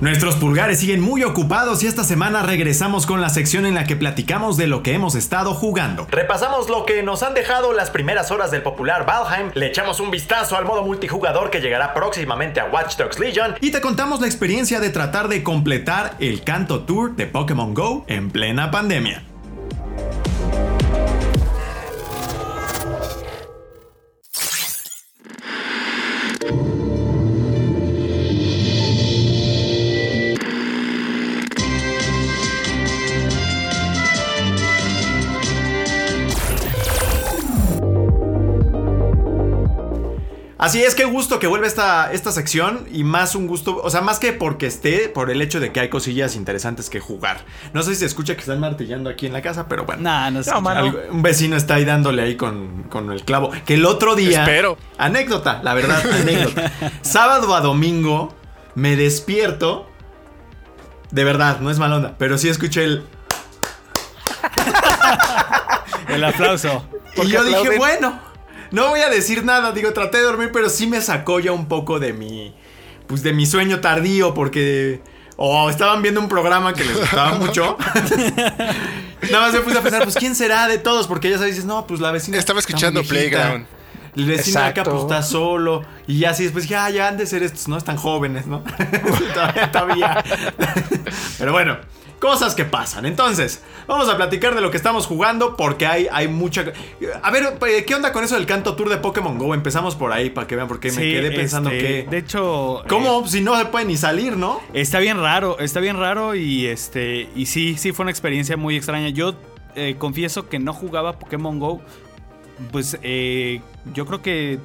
A: Nuestros pulgares siguen muy ocupados y esta semana regresamos con la sección en la que platicamos de lo que hemos estado jugando. Repasamos lo que nos han dejado las primeras horas del popular Valheim, le echamos un vistazo al modo multijugador que llegará próximamente a Watch Dogs Legion y te contamos la experiencia de tratar de completar el Canto Tour de Pokémon Go en plena pandemia. Así es, qué gusto que vuelva esta, esta sección y más un gusto, o sea, más que porque esté, por el hecho de que hay cosillas interesantes que jugar. No sé si se escucha que están martillando aquí en la casa, pero bueno.
B: Nah, no sé.
C: No.
A: Algo- un vecino está ahí dándole ahí con, con el clavo. Que el otro día.
D: Espero.
A: Anécdota, la verdad, anécdota. Sábado a domingo me despierto. De verdad, no es mal onda, pero sí escuché el.
B: El aplauso.
A: Y yo dije, bueno, no voy a decir nada. Digo, traté de dormir, pero sí me sacó ya un poco de mi. Pues de mi sueño tardío, porque. O estaban viendo un programa que les gustaba mucho. Nada más me puse a pensar, pues quién será de todos, porque ya sabes, dices, no, pues la vecina.
D: Estaba escuchando. Playground.
A: El vecino de acá
C: Exacto.
A: pues está solo. Y ya así después, ya, ya han de ser estos, ¿no? Están jóvenes, ¿no? todavía, todavía. Pero bueno, cosas que pasan. Entonces, vamos a platicar de lo que estamos jugando porque hay, hay mucha... A ver, ¿qué onda con eso del canto tour de Pokémon GO? Empezamos por ahí para que vean porque me
B: Sí,
A: quedé pensando
B: este,
A: que...
B: De hecho.
A: ¿Cómo? Si no se puede ni salir, ¿no?
B: Está bien raro, está bien raro y este y sí, sí fue una experiencia muy extraña. Yo eh, confieso que no jugaba Pokémon Go, pues eh, yo creo que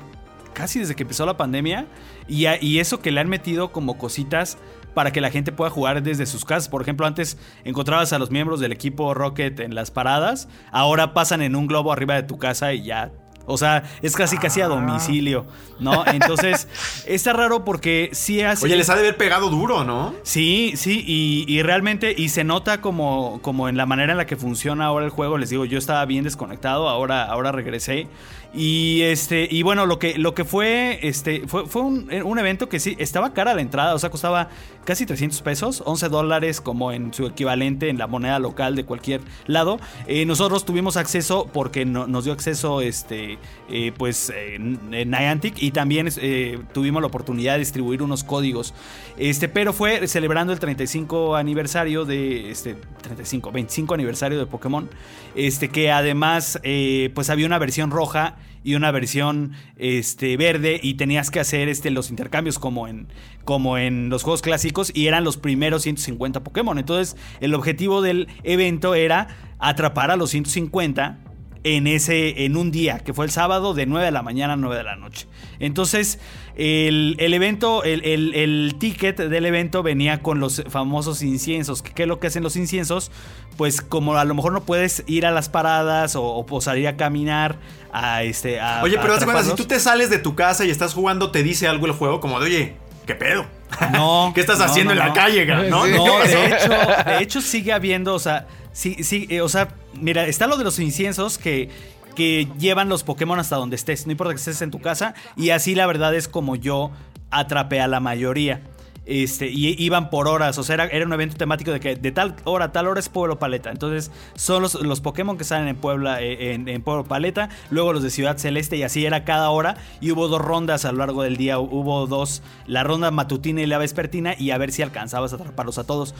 B: casi desde que empezó la pandemia y, a- y eso que le han metido como cositas para que la gente pueda jugar desde sus casas. Por ejemplo, antes encontrabas a los miembros del equipo Rocket en las paradas, ahora pasan en un globo arriba de tu casa y ya. O sea, es casi casi a domicilio, ¿no? Entonces, está raro porque sí hace...
A: Oye, les ha de haber pegado duro, ¿no?
B: Sí, sí, y, y realmente, y se nota como, como en la manera en la que funciona ahora el juego. Les digo, yo estaba bien desconectado, ahora, ahora regresé. Y este, y bueno, lo que, lo que fue, este, fue, fue un, un evento que sí, estaba cara la entrada, o sea, costaba casi 300 pesos, 11 dólares como en su equivalente en la moneda local de cualquier lado. Eh, nosotros tuvimos acceso porque no- nos dio acceso, este, eh, pues, eh, Niantic y también eh, tuvimos la oportunidad de distribuir unos códigos. Este, pero fue celebrando el 35 aniversario de, este, 35, 25 aniversario de Pokémon, este, que además, eh, pues había una versión roja y una versión este, verde y tenías que hacer este, los intercambios como en, como en los juegos clásicos y eran los primeros 150 Pokémon. Entonces el objetivo del evento era atrapar a los 150 en ese en un día que fue el sábado de 9 de la mañana a 9 de la noche entonces el, el evento el, el- el ticket del evento venía con los famosos inciensos ¿Qué, es lo que hacen los inciensos? pues como a lo mejor no puedes ir a las paradas o, o salir a caminar a este a,
A: Oye,
B: a
A: pero de cuenta, si tú te sales de tu casa y estás jugando, te dice algo el juego como de, oye, ¿qué pedo?
B: No,
A: ¿Qué estás
B: no,
A: haciendo
B: no,
A: en la calle? ¿no?
C: Sí.
A: ¿Qué
B: No, de hecho, de hecho sigue habiendo, o sea, sí, sí, eh, o sea, mira, está lo de los inciensos que, que llevan los Pokémon hasta donde estés, no importa que estés en tu casa, y así la verdad es como yo atrapé a la mayoría. Este, y iban por horas, o sea, era, era un evento temático de que de tal hora a tal hora es Pueblo Paleta. Entonces, son los, los Pokémon que salen eh, en, en Pueblo Paleta, luego los de Ciudad Celeste, y así era cada hora. Y hubo dos rondas a lo largo del día. Hubo dos, la ronda matutina y la vespertina, y a ver si alcanzabas a atraparlos a todos.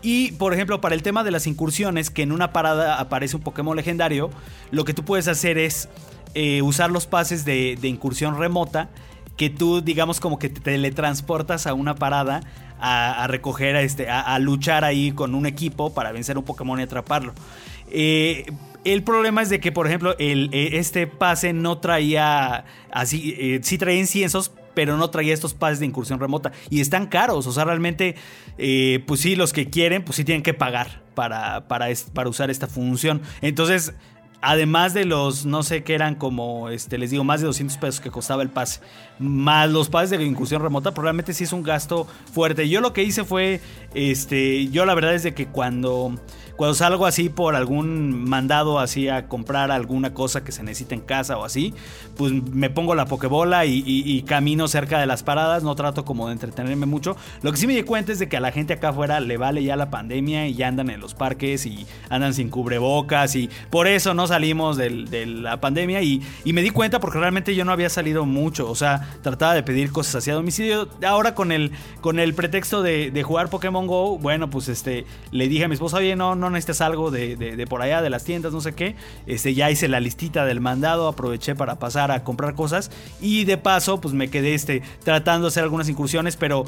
B: Y, por ejemplo, para el tema de las incursiones, que en una parada aparece un Pokémon legendario, lo que tú puedes hacer es eh, usar los pases de incursión remota, que tú, digamos, como que te teletransportas a una parada a, recoger, a, este, a, luchar ahí con un equipo para vencer un Pokémon y atraparlo. Eh, el problema es de que, por ejemplo, eh, este pase no traía así, eh, sí traía inciensos, pero no traía estos pases de incursión remota. Y están caros, o sea, realmente, eh, pues sí, los que quieren, pues sí tienen que pagar para, para usar esta función. Entonces, además de los, no sé qué eran como, este, les digo, más de 200 pesos que costaba el pase, más los pases de incursión remota, probablemente sí es un gasto fuerte. Yo lo que hice fue, este, yo la verdad es de que cuando... Cuando salgo así por algún mandado así a comprar alguna cosa que se necesita en casa o así, pues me pongo la pokebola y, y- camino cerca de las paradas, no trato como de entretenerme mucho. Lo que sí me di cuenta es de que a la gente acá afuera le vale ya la pandemia y ya andan en los parques y andan sin cubrebocas y por eso no salimos del- de la pandemia y, y me di cuenta porque realmente yo no había salido mucho, o sea, trataba de pedir cosas hacia domicilio. Ahora con el, con el pretexto de, de jugar Pokémon Go, bueno, pues este, le dije a mi esposa, oye, no, no necesitas algo de, de- de por allá, de las tiendas, no sé qué. Este, ya hice la listita del mandado, aproveché para pasar a comprar cosas y de paso, pues me quedé este, tratando de hacer algunas incursiones, pero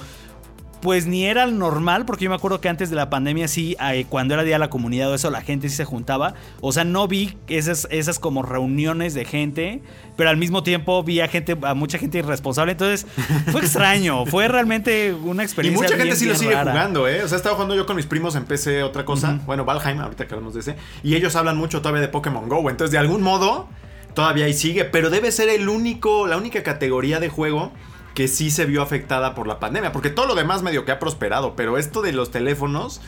B: pues ni era normal, porque yo me acuerdo que antes de la pandemia sí, cuando era Día de la Comunidad o eso, la gente sí se juntaba. O sea, no vi esas, esas como reuniones de gente, pero al mismo tiempo vi a gente, a mucha gente irresponsable. Entonces, fue extraño, fue realmente una
A: Y
B: experiencia.
A: mucha gente sí lo sigue
B: rara.
A: jugando, ¿eh? O sea, estaba jugando yo con mis primos en PC otra cosa. Bueno, Valheim, ahorita que hablamos de ese. Y ellos hablan mucho todavía de Pokémon Go. Entonces, de algún modo, todavía ahí sigue. Pero debe ser el único, la única categoría de juego que sí se vio afectada por la pandemia. Porque todo lo demás medio que ha prosperado. Pero esto de los teléfonos.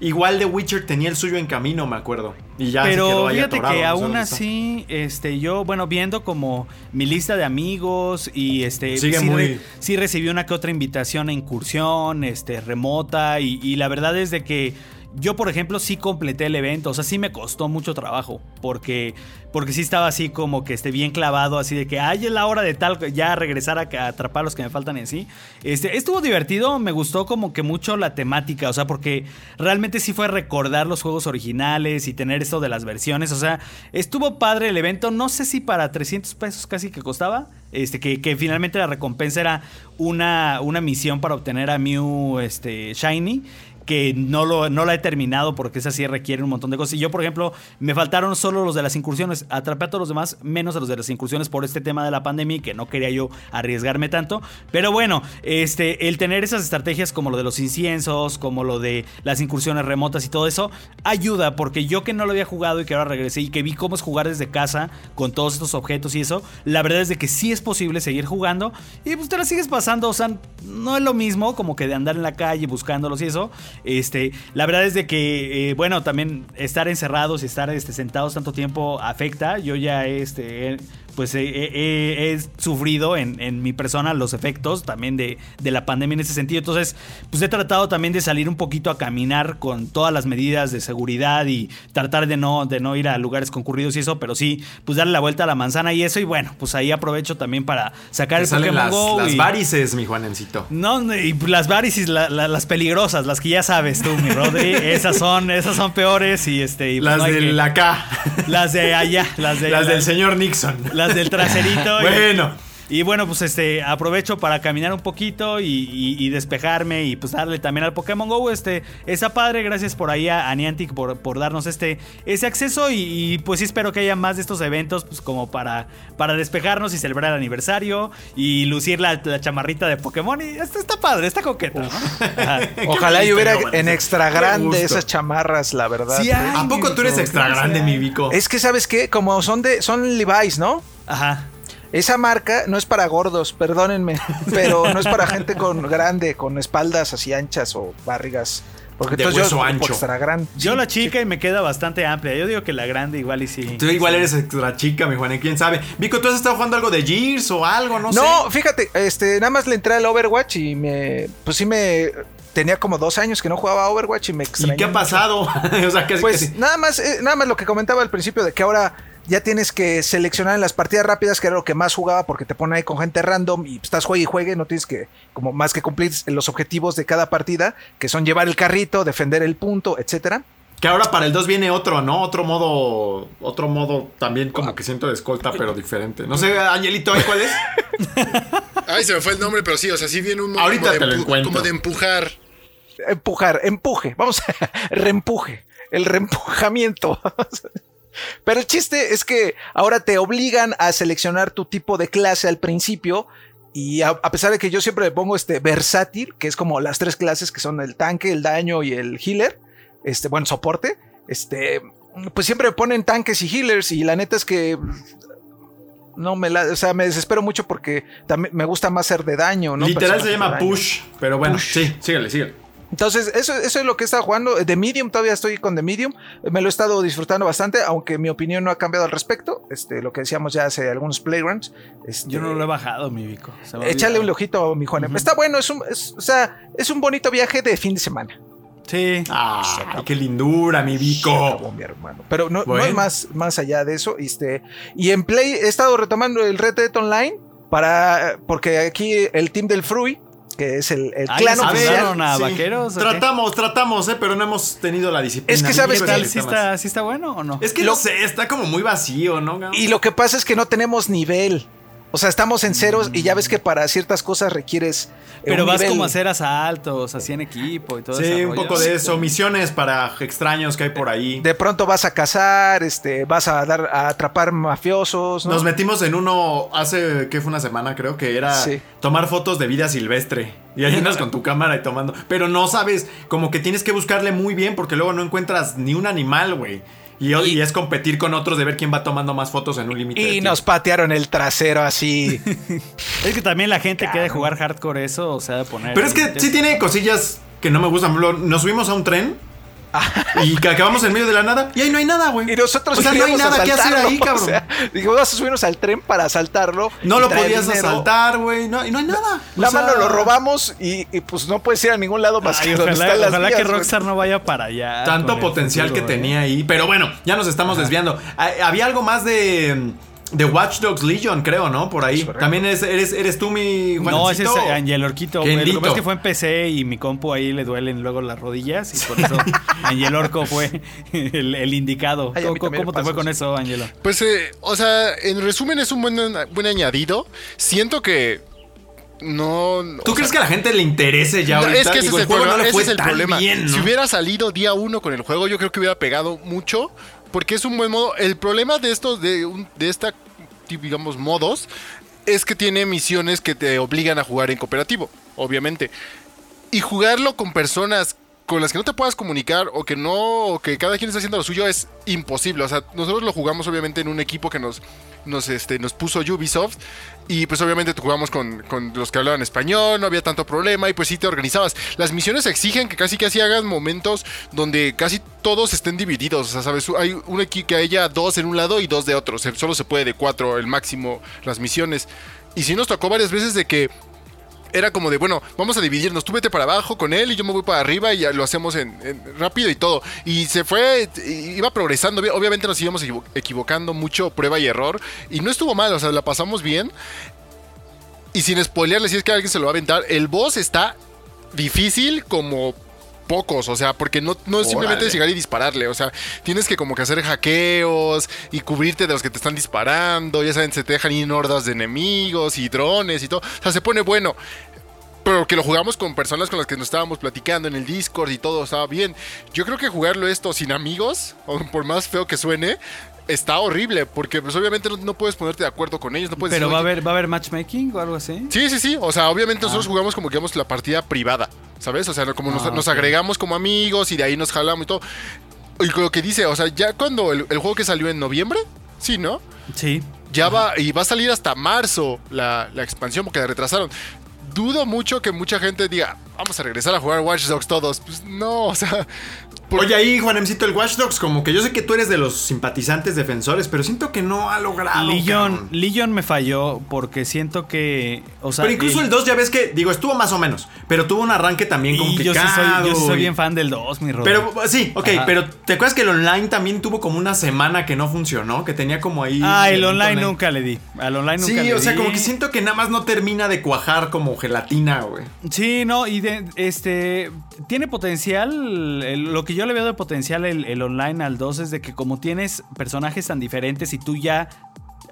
A: Igual de Witcher tenía el suyo en camino, me acuerdo. Y ya se quedó
B: Pero
A: ahí
B: fíjate
A: atorado,
B: que aún así, este, yo, bueno, viendo como mi lista de amigos y este,
A: Sigue
B: sí,
A: muy-
B: re- sí recibí una que otra invitación a incursión, este, remota y, y la verdad es de que Yo, por ejemplo, sí completé el evento, o sea, sí me costó mucho trabajo, porque, porque sí estaba así como que esté bien clavado, así de que, ay, es la hora de tal, ya regresar a, atrapar los que me faltan en sí. Este, estuvo divertido, me gustó como que mucho la temática, o sea, porque realmente sí fue recordar los juegos originales y tener esto de las versiones, o sea, estuvo padre el evento, no sé si para 300 pesos casi que costaba, este, que, que finalmente la recompensa era una, una misión para obtener a Mew este, Shiny que no, lo, no la he terminado porque esa sí requiere un montón de cosas. Y yo, por ejemplo, me faltaron solo los de las incursiones. Atrapé a todos los demás, menos a los de las incursiones por este tema de la pandemia que no quería yo arriesgarme tanto. Pero bueno, este, el tener esas estrategias como lo de los inciensos, como lo de las incursiones remotas y todo eso, ayuda porque yo que no lo había jugado y que ahora regresé y que vi cómo es jugar desde casa con todos estos objetos y eso, la verdad es de que sí es posible seguir jugando y pues te la sigues pasando. O sea, no es lo mismo como que de andar en la calle buscándolos y eso. Este, la verdad es de que, eh, bueno, también estar encerrados y estar este, sentados tanto tiempo afecta. Yo ya este, pues he, sufrido en, en, mi persona los efectos también de, de, la pandemia en ese sentido. Entonces, pues he tratado también de salir un poquito a caminar con todas las medidas de seguridad y tratar de no, de no ir a lugares concurridos y eso, pero sí, pues darle la vuelta a la manzana y eso. Y bueno, pues ahí aprovecho también para sacar el
A: Pokémon las,
B: Go.
A: Las
B: y,
A: varices, mi Juanencito.
B: No, y las varices, la, la, las peligrosas, las que ya sabes tú, mi Rodri. esas son, esas son peores y este. Y
A: las
B: no
A: de
B: que,
A: la acá.
B: Las de allá, las de.
A: Las del señor Nixon.
B: Las del traserito.
A: bueno.
B: Y, bueno, pues este aprovecho para caminar un poquito y, y, y, despejarme y pues darle también al Pokémon Go. Este, está padre, gracias por ahí a, a Niantic por, por, darnos este, ese acceso. Y, pues sí espero que haya más de estos eventos, pues como para, para despejarnos y celebrar el aniversario y lucir la, la chamarrita de Pokémon. Y está, está padre, está coqueta, ¿no?
C: Ojalá y hubiera en extra grande esas chamarras, la verdad.
B: Sí, ay,
A: ¿A poco tú eres extra grande, mi Vico?
C: Es que, ¿sabes qué? Como son de, son Levi's, ¿no?
B: Ajá.
C: Esa marca no es para gordos, perdónenme, pero no es para gente con grande, con espaldas así anchas o barrigas. Porque
A: de
C: entonces
A: hueso
C: yo
A: ancho.
C: extra grande.
B: Yo
C: Sí,
B: la chica y me queda bastante amplia. Yo digo que la grande igual y sí.
A: Tú igual eres extra chica, mi Juan, quién sabe. Vico, ¿tú has estado jugando algo de Gears o algo? No,
C: No,
A: sé.
C: fíjate, este, nada más le entré al Overwatch y me, pues sí me, tenía como dos años que no jugaba Overwatch y me extrañé.
A: ¿Y qué ha pasado? o sea, casi,
C: Pues
A: casi.
C: nada más, eh, nada más lo que comentaba al principio de que ahora ya tienes que seleccionar en las partidas rápidas, que era lo que más jugaba, porque te ponen ahí con gente random y estás juegue y juegue, no tienes que, como más que cumplir los objetivos de cada partida, que son llevar el carrito, defender el punto, etcétera.
A: Que ahora para el 2 viene otro, ¿no? Otro modo, otro modo también como que siento de escolta, pero diferente. No sé, Angelito, ¿ahí cuál es?
D: Ay, se me fue el nombre, pero sí, o sea, sí viene un modo
A: Ahorita
D: como, de
A: te lo
D: empu-
A: encuentro.
D: como de empujar.
C: Empujar, empuje, vamos a reempuje, el reempujamiento. Pero el chiste es que ahora te obligan a seleccionar tu tipo de clase al principio. Y a, a pesar de que yo siempre le pongo este versátil, que es como las tres clases que son el tanque, el daño y el healer, este, bueno, soporte, este, pues siempre me ponen tanques y healers. Y la neta es que no me la, o sea, me desespero mucho porque también me gusta más ser de daño, ¿no?
A: Literal se llama. Push, pero bueno,
C: Push.
A: sí, síguele, síguele.
C: Entonces, eso, eso es lo que he estado jugando. De Medium, todavía estoy con The Medium. Me lo he estado disfrutando bastante, aunque mi opinión no ha cambiado al respecto. Este, lo que decíamos ya hace algunos playgrounds. Este,
B: Yo no lo he bajado, mi Vico.
C: Échale un ojito, mi Juan. Está bueno, es un, es- o sea, es un bonito viaje de fin de semana.
B: Sí.
A: Ah, qué lindura, mi
C: acabó, mi hermano. Pero no, no
A: Bueno.
C: es más, más allá de eso. Este, y en Play he estado retomando el Red Dead Online para, porque aquí el team del Frui, que es el, el clan oficial.
A: Tratamos, tratamos, eh, pero no hemos tenido la disciplina.
C: Es que sabes que-
A: ese
B: ¿Sí está, ¿Sí está bueno o no?
A: Es que
C: Lo-
A: no sé, está como muy vacío, ¿no?
C: Y lo que pasa es que no tenemos nivel. O sea, estamos en ceros y ya ves que para ciertas cosas requieres. eh,
B: Pero vas
C: nivel.
B: como a hacer asaltos, así en equipo y todo
A: Sí,
B: ese
A: un poco de eso, misiones para extraños que hay por ahí.
C: De pronto vas a cazar, este, vas a dar a atrapar mafiosos. ¿no?
A: Nos metimos en uno hace, ¿qué fue una semana? Creo que era
C: Sí.
A: tomar fotos de vida silvestre. Y ahí andas con tu cámara y tomando. Pero no sabes, como que tienes que buscarle muy bien porque luego no encuentras ni un animal, güey. Y, y es competir con otros de ver quién va tomando más fotos en un límite.
C: Y nos patearon el trasero así.
B: Es que también la gente que de jugar hardcore eso, o sea, de poner.
A: Pero es que sí tiene cosillas que no me gustan. Nos subimos a un tren y que acabamos en medio de la nada y ahí no hay nada, güey.
C: Y nosotros
A: o sea, no hay nada que hacer ahí, cabrón.
C: O sea, dijimos, vas a subirnos al tren para asaltarlo.
A: no lo podías
C: dinero.
A: asaltar, güey. No, y no hay nada. O
C: Nada
A: sea,
C: más nos lo robamos y, y, pues no puedes ir a ningún lado más
B: Ay,
C: que donde
B: ojalá
C: están las
B: ojalá
C: vías,
B: que. Rockstar no vaya para allá.
A: Tanto potencial
B: futuro,
A: que
B: eh.
A: tenía ahí. Pero bueno, ya nos estamos desviando. Ah, Había algo más de. De Watch Dogs Legion, creo, ¿no? Por ahí. También es- eres, eres tú, mi
B: No, ese es
A: Juancito?
B: Angel Orquito. güey. Lo que
A: Kendito.
B: pasa es que fue en PC y mi compu ahí le duelen luego las rodillas y por eso Angel Orco fue el, el indicado.
C: Ay,
B: ¿Cómo, te fue con
C: eso.
B: Angelo?
D: Pues, eh, o sea, en resumen es un buen, buen añadido. Siento que no...
A: ¿Tú crees
D: sea,
A: que a la gente le interese ya ahorita?
D: es que ese
A: Digo,
D: es el
A: juego
D: problema.
A: no
D: ese
A: fue
D: es el problema.
A: bien, ¿no?
D: Si hubiera salido día uno con el juego, yo creo que hubiera pegado mucho. Porque es un buen modo. El problema de estos, de, un- de esta, digamos, modos, es que tiene misiones que te obligan a jugar en cooperativo, obviamente. Y jugarlo con personas con las que no te puedas comunicar o que no, o que cada quien está haciendo lo suyo es imposible. O sea, nosotros lo jugamos obviamente en un equipo que nos, nos, este, nos puso Ubisoft y pues obviamente jugamos con, con los que hablaban español, no había tanto problema y pues sí te organizabas. Las misiones exigen que casi casi hagas momentos donde casi todos estén divididos. O sea, sabes, hay un equipo que haya dos en un lado y dos de otro. Solo se puede de cuatro el máximo las misiones. Y sí nos tocó varias veces de que era como de, bueno, vamos a dividirnos, tú vete para abajo con él y yo me voy para arriba y ya lo hacemos en, en- rápido y todo. Y se fue, iba progresando, Obvi- obviamente nos íbamos equivo- equivocando mucho, prueba y error, y no estuvo mal, o sea, la pasamos bien. Y sin spoilearle, si es que alguien se lo va a aventar, el boss está difícil como pocos, o sea, porque no, no es simplemente llegar y dispararle, o sea, tienes que como que hacer hackeos y cubrirte de los que te están disparando, ya saben, se te dejan ir hordas de enemigos y drones y todo, o sea, se pone bueno. Pero que lo jugamos con personas con las que nos estábamos platicando en el Discord y todo estaba bien. Yo creo que jugarlo esto sin amigos, por más feo que suene, está horrible, porque pues obviamente no, no puedes ponerte de acuerdo con ellos, no puedes
B: Pero
D: decir,
B: va a
D: "Oye,
B: haber, va a haber matchmaking o algo así.
D: Sí, sí, sí. O sea, obviamente nosotros jugamos como que digamos la partida privada, ¿sabes? O sea, como nos,
B: Ah,
D: nos agregamos como amigos y de ahí nos jalamos y todo. Y lo que dice, o sea, ya cuando el, el juego que salió en noviembre, sí, ¿no?
B: Sí.
D: Ya va, y va a salir hasta marzo la, la expansión porque la retrasaron. Dudo mucho que mucha gente diga, vamos a regresar a jugar Watch Dogs todos. Pues no, o sea.
A: Oye, ahí, Juanemcito, el Watch Dogs, como que yo sé que tú eres de los simpatizantes defensores, pero siento que no ha logrado. Cabrón.
B: Legion me falló porque siento que. O sea,
A: Pero incluso
B: y-
A: el 2 ya ves que, digo, estuvo más o menos, pero tuvo un arranque también
B: y yo sí
A: complicado.
B: soy, yo sí soy bien fan del 2, mi Rod.
A: Pero sí, ok,
B: Ajá.
A: pero ¿te acuerdas que el online también tuvo como una semana que no funcionó? Que tenía como ahí...
B: Ah, el online nunca le di. Al online nunca
A: Sí,
B: le
A: o sea,
B: di.
A: como que siento que nada más no termina de cuajar como gelatina, güey.
B: Sí, no, y de- este tiene potencial. el- lo que yo le veo de potencial el, el online al 2 es de que como tienes personajes tan diferentes y tú ya.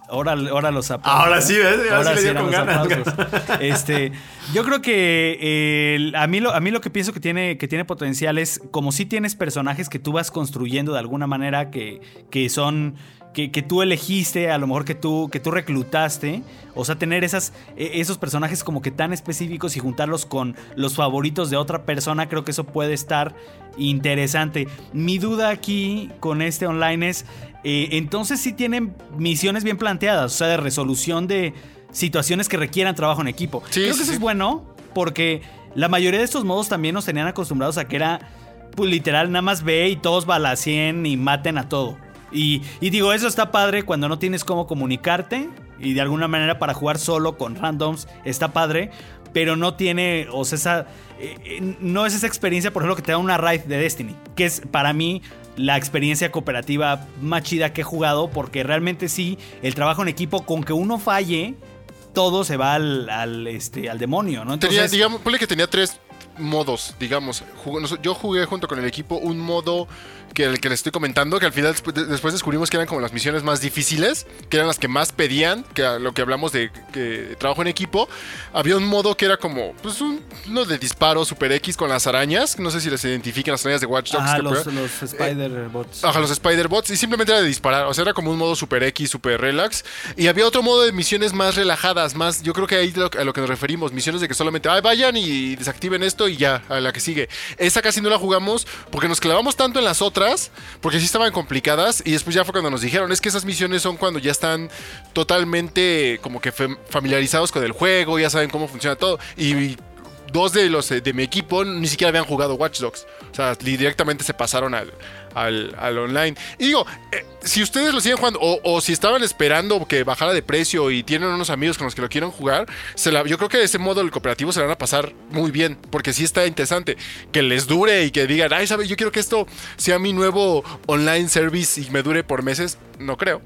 B: Ahora, ahora los aplausos.
A: Ahora sí, ¿ves? Ahora sí le dio con ganas.
B: Este, yo creo que eh, el- a, mí lo, a mí lo que pienso que tiene, que tiene potencial es como si tienes personajes que tú vas construyendo de alguna manera que, que son. Que, que tú elegiste, a lo mejor que tú, que tú reclutaste. O sea, tener esas, e- esos personajes como que tan específicos y juntarlos con los favoritos de otra persona, creo que eso puede estar interesante. Mi duda aquí con este online es, eh, entonces sí tienen misiones bien planteadas, o sea, de resolución de situaciones que requieran trabajo en equipo.
D: Sí,
B: creo
D: sí,
B: que eso es bueno porque la mayoría de estos modos también nos tenían acostumbrados a que era, pues literal, nada más ve y todos balacien y maten a todo. Y, y digo, eso está padre cuando no tienes cómo comunicarte y de alguna manera para jugar solo con randoms está padre, pero no tiene, o sea, esa, eh, eh, no es esa experiencia, por ejemplo, que te da una raid de Destiny, que es para mí la experiencia cooperativa más chida que he jugado, porque realmente sí, el trabajo en equipo, con que uno falle, todo se va al, al, este, al demonio, ¿no?
D: Tenía,
B: Entonces,
D: digamos, ponle que tenía tres modos, digamos. Yo jugué junto con el equipo un modo que el que les estoy comentando, que al final después, de- después descubrimos que eran como las misiones más difíciles, que eran las que más pedían, que a lo que hablamos de que trabajo en equipo. Había un modo que era como, pues, un, uno de disparo super X con las arañas, no sé si les identifican las arañas de Watch Dogs.
B: ajá,
D: ¿te
B: los,
D: acuerdas?
B: los Spider Bots.
D: Ajá, los Spider Bots. Y simplemente era de disparar. O sea, era como un modo super X, super relax. Y había otro modo de misiones más relajadas, más. Yo creo que ahí lo- a lo que nos referimos. Misiones de que solamente ay, vayan y desactiven esto y ya, a la que sigue. Esa casi no la jugamos porque nos clavamos tanto en las otras, porque sí estaban complicadas. Y después ya fue cuando nos dijeron: es que esas misiones son cuando ya están totalmente como que fam- familiarizados con el juego, ya saben cómo funciona todo. Y dos de los eh, de mi equipo ni siquiera habían jugado Watch Dogs. O sea, directamente se pasaron al, al, al online. Y digo, eh, si ustedes lo siguen jugando o, o si estaban esperando que bajara de precio y tienen unos amigos con los que lo quieran jugar, se la- yo creo que ese modo el cooperativo se la van a pasar muy bien, porque sí está interesante. Que les dure y que digan, ay, ¿sabes? Yo quiero que esto sea mi nuevo online service y me dure por meses. No creo.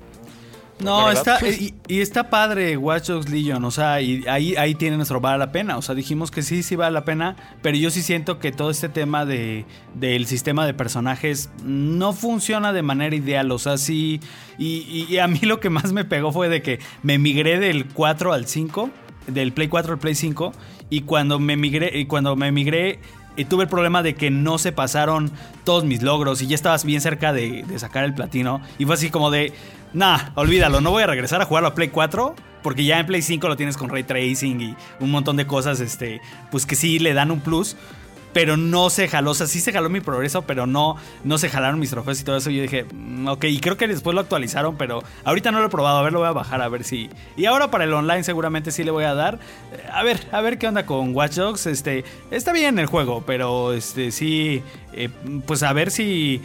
B: No,
D: ¿La
B: está,
D: verdad?
B: y, y está padre Watch Dogs Legion, o sea, y ahí, ahí tiene nuestro vale la pena, o sea, dijimos que sí, sí vale la pena, pero yo sí siento que todo este tema de, del sistema de personajes no funciona de manera ideal, o sea, sí, y, y- y a mí lo que más me pegó fue de que me migré del 4 al 5, del Play 4 al Play 5, y cuando me migré, y cuando me migré y tuve el problema de que no se pasaron todos mis logros y ya estabas bien cerca de, de sacar el platino. Y fue así como de, nah, olvídalo, no voy a regresar a jugarlo a Play 4 porque ya en Play 5 lo tienes con ray tracing y un montón de cosas, este, pues que sí le dan un plus. Pero no se jaló, o sea, sí se jaló mi progreso, pero no, no se jalaron mis trofeos y todo eso. Yo dije, mm, ok, y creo que después lo actualizaron, pero ahorita no lo he probado. A ver, lo voy a bajar a ver si. Y ahora para el online seguramente sí le voy a dar. A ver, a ver qué onda con Watch Dogs. Este, está bien el juego, pero este sí, eh, pues a ver si,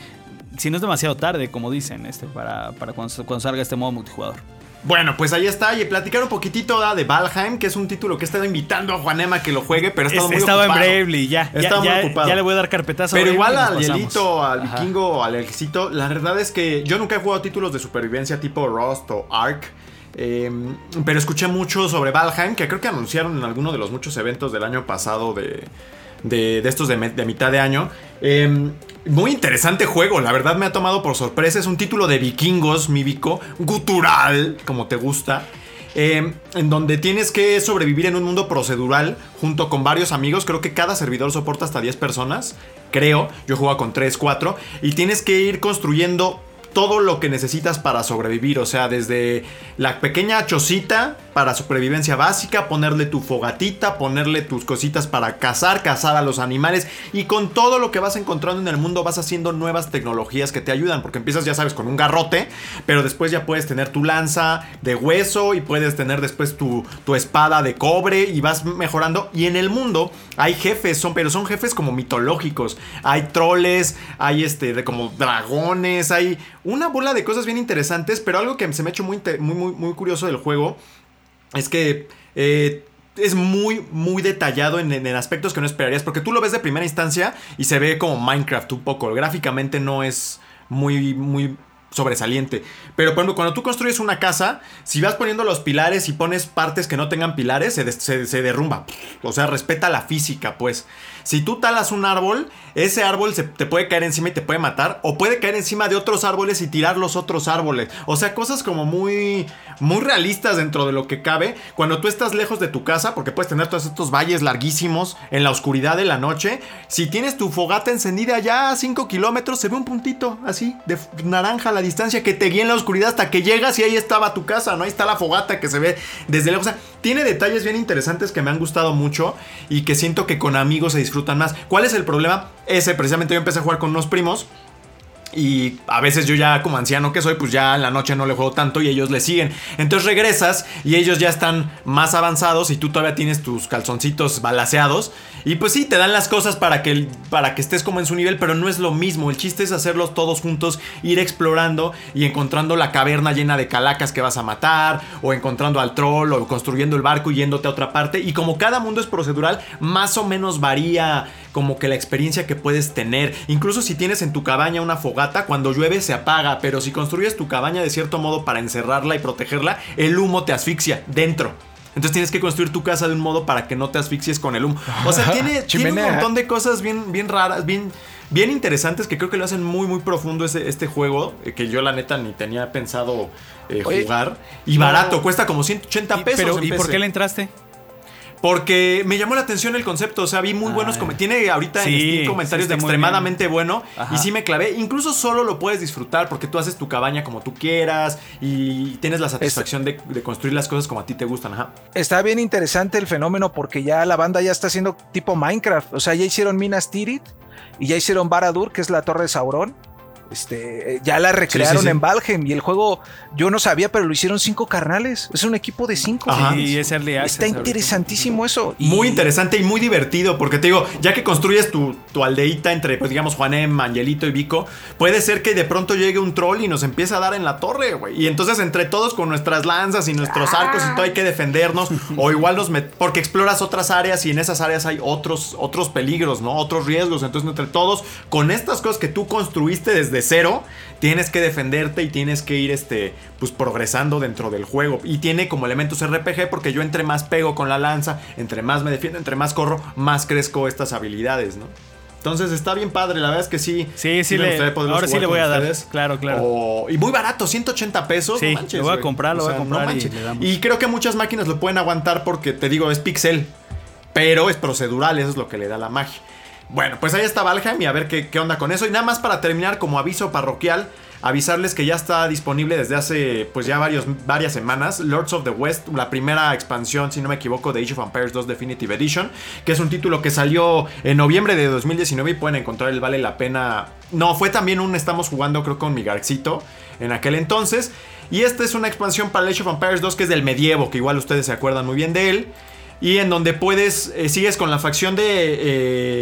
B: si no es demasiado tarde, como dicen, este, para, para cuando, cuando salga este modo multijugador.
A: Bueno, pues ahí está. Y platicar un poquitito ¿da? de Valheim, que es un título que he estado invitando a Juanema que lo juegue, pero he estado
B: Este,
A: muy
B: estaba en
A: ocupado.
B: Bravely, ya.
A: He
B: Ya,
A: muy
B: ya-
A: ocupado.
B: ya le voy a dar carpetazo. a
A: Pero igual al. Hielito, al
B: Ajá.
A: Vikingo, al Ejército, la verdad es que yo nunca he jugado títulos de supervivencia tipo Rust o Ark. eh, pero escuché mucho sobre Valheim, que creo que anunciaron en alguno de los muchos eventos del año pasado de, de, de estos de, de mitad de año. Eh, muy interesante juego, la verdad me ha tomado por sorpresa. Es un título de vikingos, mi Vico, gutural, como te gusta. eh, en donde tienes que sobrevivir en un mundo procedural junto con varios amigos. Creo que cada servidor soporta hasta 10 personas. Creo, yo juego con 3, 4. Y tienes que ir construyendo todo lo que necesitas para sobrevivir. O sea, desde la pequeña chocita para supervivencia básica, ponerle tu fogatita, ponerle tus cositas para cazar, cazar a los animales. Y con todo lo que vas encontrando en el mundo vas haciendo nuevas tecnologías que te ayudan. Porque empiezas, ya sabes, con un garrote, pero después ya puedes tener tu lanza de hueso y puedes tener después tu, tu espada de cobre y vas mejorando. Y en el mundo hay jefes, son, pero son jefes como mitológicos. Hay troles, hay este, de como dragones, hay una bola de cosas bien interesantes, pero algo que se me ha hecho muy, muy, muy, muy curioso del juego es que eh, es muy, muy detallado en, en aspectos que no esperarías. Porque tú lo ves de primera instancia y se ve como Minecraft un poco. Gráficamente no es muy, muy sobresaliente. Pero cuando tú construyes una casa, si vas poniendo los pilares y pones partes que no tengan pilares, se, se- se derrumba. O sea, respeta la física, pues. Si tú talas un árbol, ese árbol se te puede caer encima y te puede matar. O puede caer encima de otros árboles y tirar los otros árboles. O sea, cosas como muy, muy realistas dentro de lo que cabe. Cuando tú estás lejos de tu casa, porque puedes tener todos estos valles larguísimos en la oscuridad de la noche. Si tienes tu fogata encendida ya a 5 kilómetros, se ve un puntito así, de naranja a la distancia, que te guía en la oscuridad hasta que llegas y ahí estaba tu casa, ¿no? Ahí está la fogata que se ve desde lejos. O sea, tiene detalles bien interesantes que me han gustado mucho y que siento que con amigos se disfrutan más. ¿Cuál es el problema? Ese, precisamente yo empecé a jugar con unos primos. Y a veces yo ya como anciano que soy, pues ya en la noche no le juego tanto y ellos le siguen. Entonces regresas y ellos ya están más avanzados y tú todavía tienes tus calzoncitos balaseados. Y pues sí, te dan las cosas para que, para que estés como en su nivel, pero no es lo mismo. El chiste es hacerlos todos juntos, ir explorando y encontrando la caverna llena de calacas que vas a matar, o encontrando al troll, o construyendo el barco y yéndote a otra parte. Y como cada mundo es procedural, más o menos varía como que la experiencia que puedes tener. Incluso si tienes en tu cabaña una fogata, cuando llueve se apaga, pero si construyes tu cabaña de cierto modo para encerrarla y protegerla, el humo te asfixia dentro. Entonces tienes que construir tu casa de un modo para que no te asfixies con el humo. O sea, tiene, tiene un
C: Chimenea.
A: montón de cosas bien, bien raras, bien, bien interesantes que creo que lo hacen muy, muy profundo este, este juego. eh, Que yo la neta ni tenía pensado eh,
C: Oye,
A: jugar. Y
C: no.
A: barato, cuesta como 180
B: Y-
A: pesos.
B: pero, ¿y por qué le entraste?
A: Porque me llamó la atención el concepto, o sea, vi muy
B: Ah,
A: buenos comentarios. Tiene ahorita
B: sí,
A: en Steam comentarios
B: sí
A: de extremadamente bueno
B: Ajá.
A: y sí me clavé. Incluso solo lo puedes disfrutar porque tú haces tu cabaña como tú quieras y tienes la satisfacción de, de construir las cosas como a ti te gustan. Ajá.
C: Está bien interesante el fenómeno porque ya la banda ya está haciendo tipo Minecraft. O sea, ya hicieron Minas Tirith y ya hicieron Baradur, que es la torre de Sauron. Este, eh, ya la recrearon
A: Sí, sí, sí.
C: en Valheim y el juego yo no sabía, pero lo hicieron cinco carnales. Es un equipo de cinco.
A: Ajá.
B: Sí, es early access
C: Está interesantísimo eso. Y-
A: Muy interesante y muy divertido, porque te digo, ya que construyes tu, tu aldeíta entre, pues digamos, Juanem, Angelito y Vico, puede ser que de pronto llegue un troll y nos empiece a dar en la torre, güey. Y entonces entre todos con nuestras lanzas y nuestros arcos y todo hay que defendernos, o igual nos met porque exploras otras áreas y en esas áreas hay otros, otros peligros, ¿no? Otros riesgos. Entonces entre todos, con estas cosas que tú construiste desde cero, tienes que defenderte y tienes que ir, este, pues progresando dentro del juego. Y tiene como elementos RPG porque yo entre más pego con la lanza, entre más me defiendo, entre más corro, más crezco estas habilidades, ¿no? Entonces está bien padre, la verdad es que sí.
B: Sí, sí le- ahora sí le voy a dar. Claro, claro.
A: Y muy barato, 180 pesos.
B: Sí,
A: no manches,
B: lo voy a
A: güey.
B: comprar, lo voy a comprar y.
A: Y creo que muchas máquinas lo pueden aguantar porque te digo, es pixel. Pero es procedural, eso es lo que le da la magia. Bueno, pues ahí está Valheim y a ver qué, qué onda con eso. Y nada más para terminar, como aviso parroquial, avisarles que ya está disponible desde hace pues ya varias semanas Lords of the West, la primera expansión, si no me equivoco, de Age of Empires 2 Definitive Edition, que es un título que salió en noviembre de 2019 y pueden encontrar el Vale la Pena. No, fue también un estamos jugando creo con mi Garcito en aquel entonces. Y esta es una expansión para Age of Empires 2 que es del medievo, que igual ustedes se acuerdan muy bien de él. Y en donde puedes, eh, sigues con la facción de,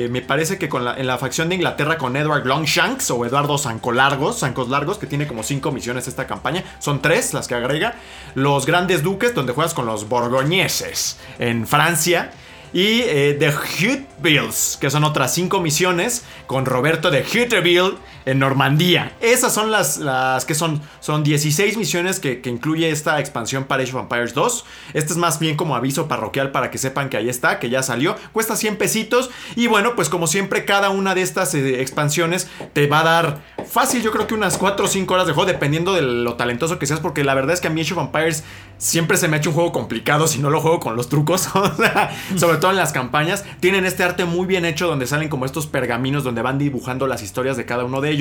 A: eh, me parece que con la, en la facción de Inglaterra con Edward Longshanks o Eduardo Zancolargos, Zancos Largos, que tiene como cinco misiones esta campaña. Son tres las que agrega. Los Grandes Duques, donde juegas con los borgoñeses en Francia. Y eh, The Hutevilles, que son otras cinco misiones con Roberto de Huteville en Normandía. Esas son las, que son, son 16 misiones que, incluye esta expansión para Age of Empires 2. Este es más bien como aviso parroquial para que sepan que ahí está, que ya salió. Cuesta 100 pesitos. Y bueno, pues como siempre, cada una de estas eh, expansiones te va a dar fácil, yo creo que unas 4 o 5 horas de juego, dependiendo de lo talentoso que seas. Porque la verdad es que a mí Age of Empires siempre se me ha hecho un juego complicado si no lo juego con los trucos. sobre todo en las campañas. Tienen este arte muy bien hecho donde salen como estos pergaminos donde van dibujando las historias de cada uno de ellos.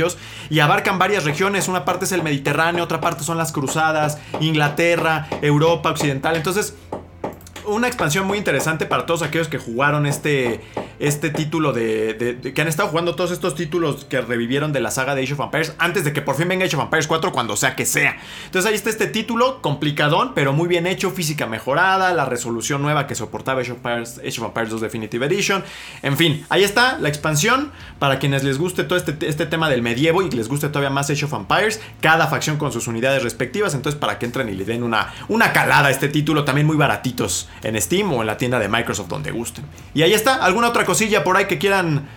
A: Y abarcan varias regiones. Una parte es el Mediterráneo, otra parte son las cruzadas, Inglaterra, Europa Occidental. Entonces, una expansión muy interesante para todos aquellos que jugaron este, este título de, que han estado jugando todos estos títulos que revivieron de la saga de Age of Empires antes de que por fin venga Age of Empires 4 cuando sea que sea. Entonces ahí está este título complicadón pero muy bien hecho, física mejorada, la resolución nueva que soportaba Age of Empires, Age of Empires 2 Definitive Edition. En fin, ahí está la expansión para quienes les guste todo este, este tema del medievo y les guste todavía más Age of Empires, cada facción con sus unidades respectivas, entonces para que entren y le den una, una calada a este título también muy baratitos en Steam o en la tienda de Microsoft donde gusten. Y ahí está, alguna otra cosilla por ahí que quieran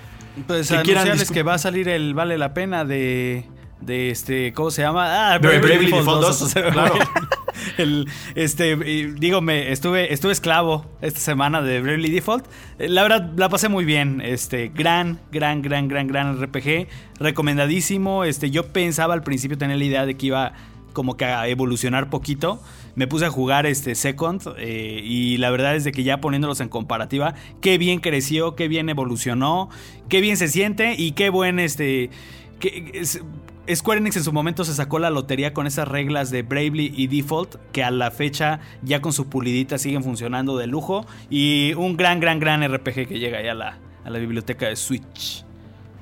B: Pues
A: que quieran
B: que va a salir el Vale la Pena de. De este, ¿cómo se llama? Ah,
A: Bravely Default 2,
B: o sea,
A: claro.
B: el- este, digo, me estuve, estuve esclavo esta semana de Bravely Default. Eh, La verdad, la pasé muy bien. Este, gran, gran, gran, gran, gran RPG. Recomendadísimo. Este, yo pensaba al principio tener la idea de que iba como que a evolucionar poquito. Me puse a jugar este Second eh, y la verdad es de que ya poniéndolos en comparativa, qué bien creció, qué bien evolucionó, qué bien se siente y qué buen este... Square Enix en su momento se sacó la lotería con esas reglas de Bravely y Default que a la fecha ya con su pulidita siguen funcionando de lujo y un gran, gran, gran RPG que llega ya a la, a la biblioteca de Switch.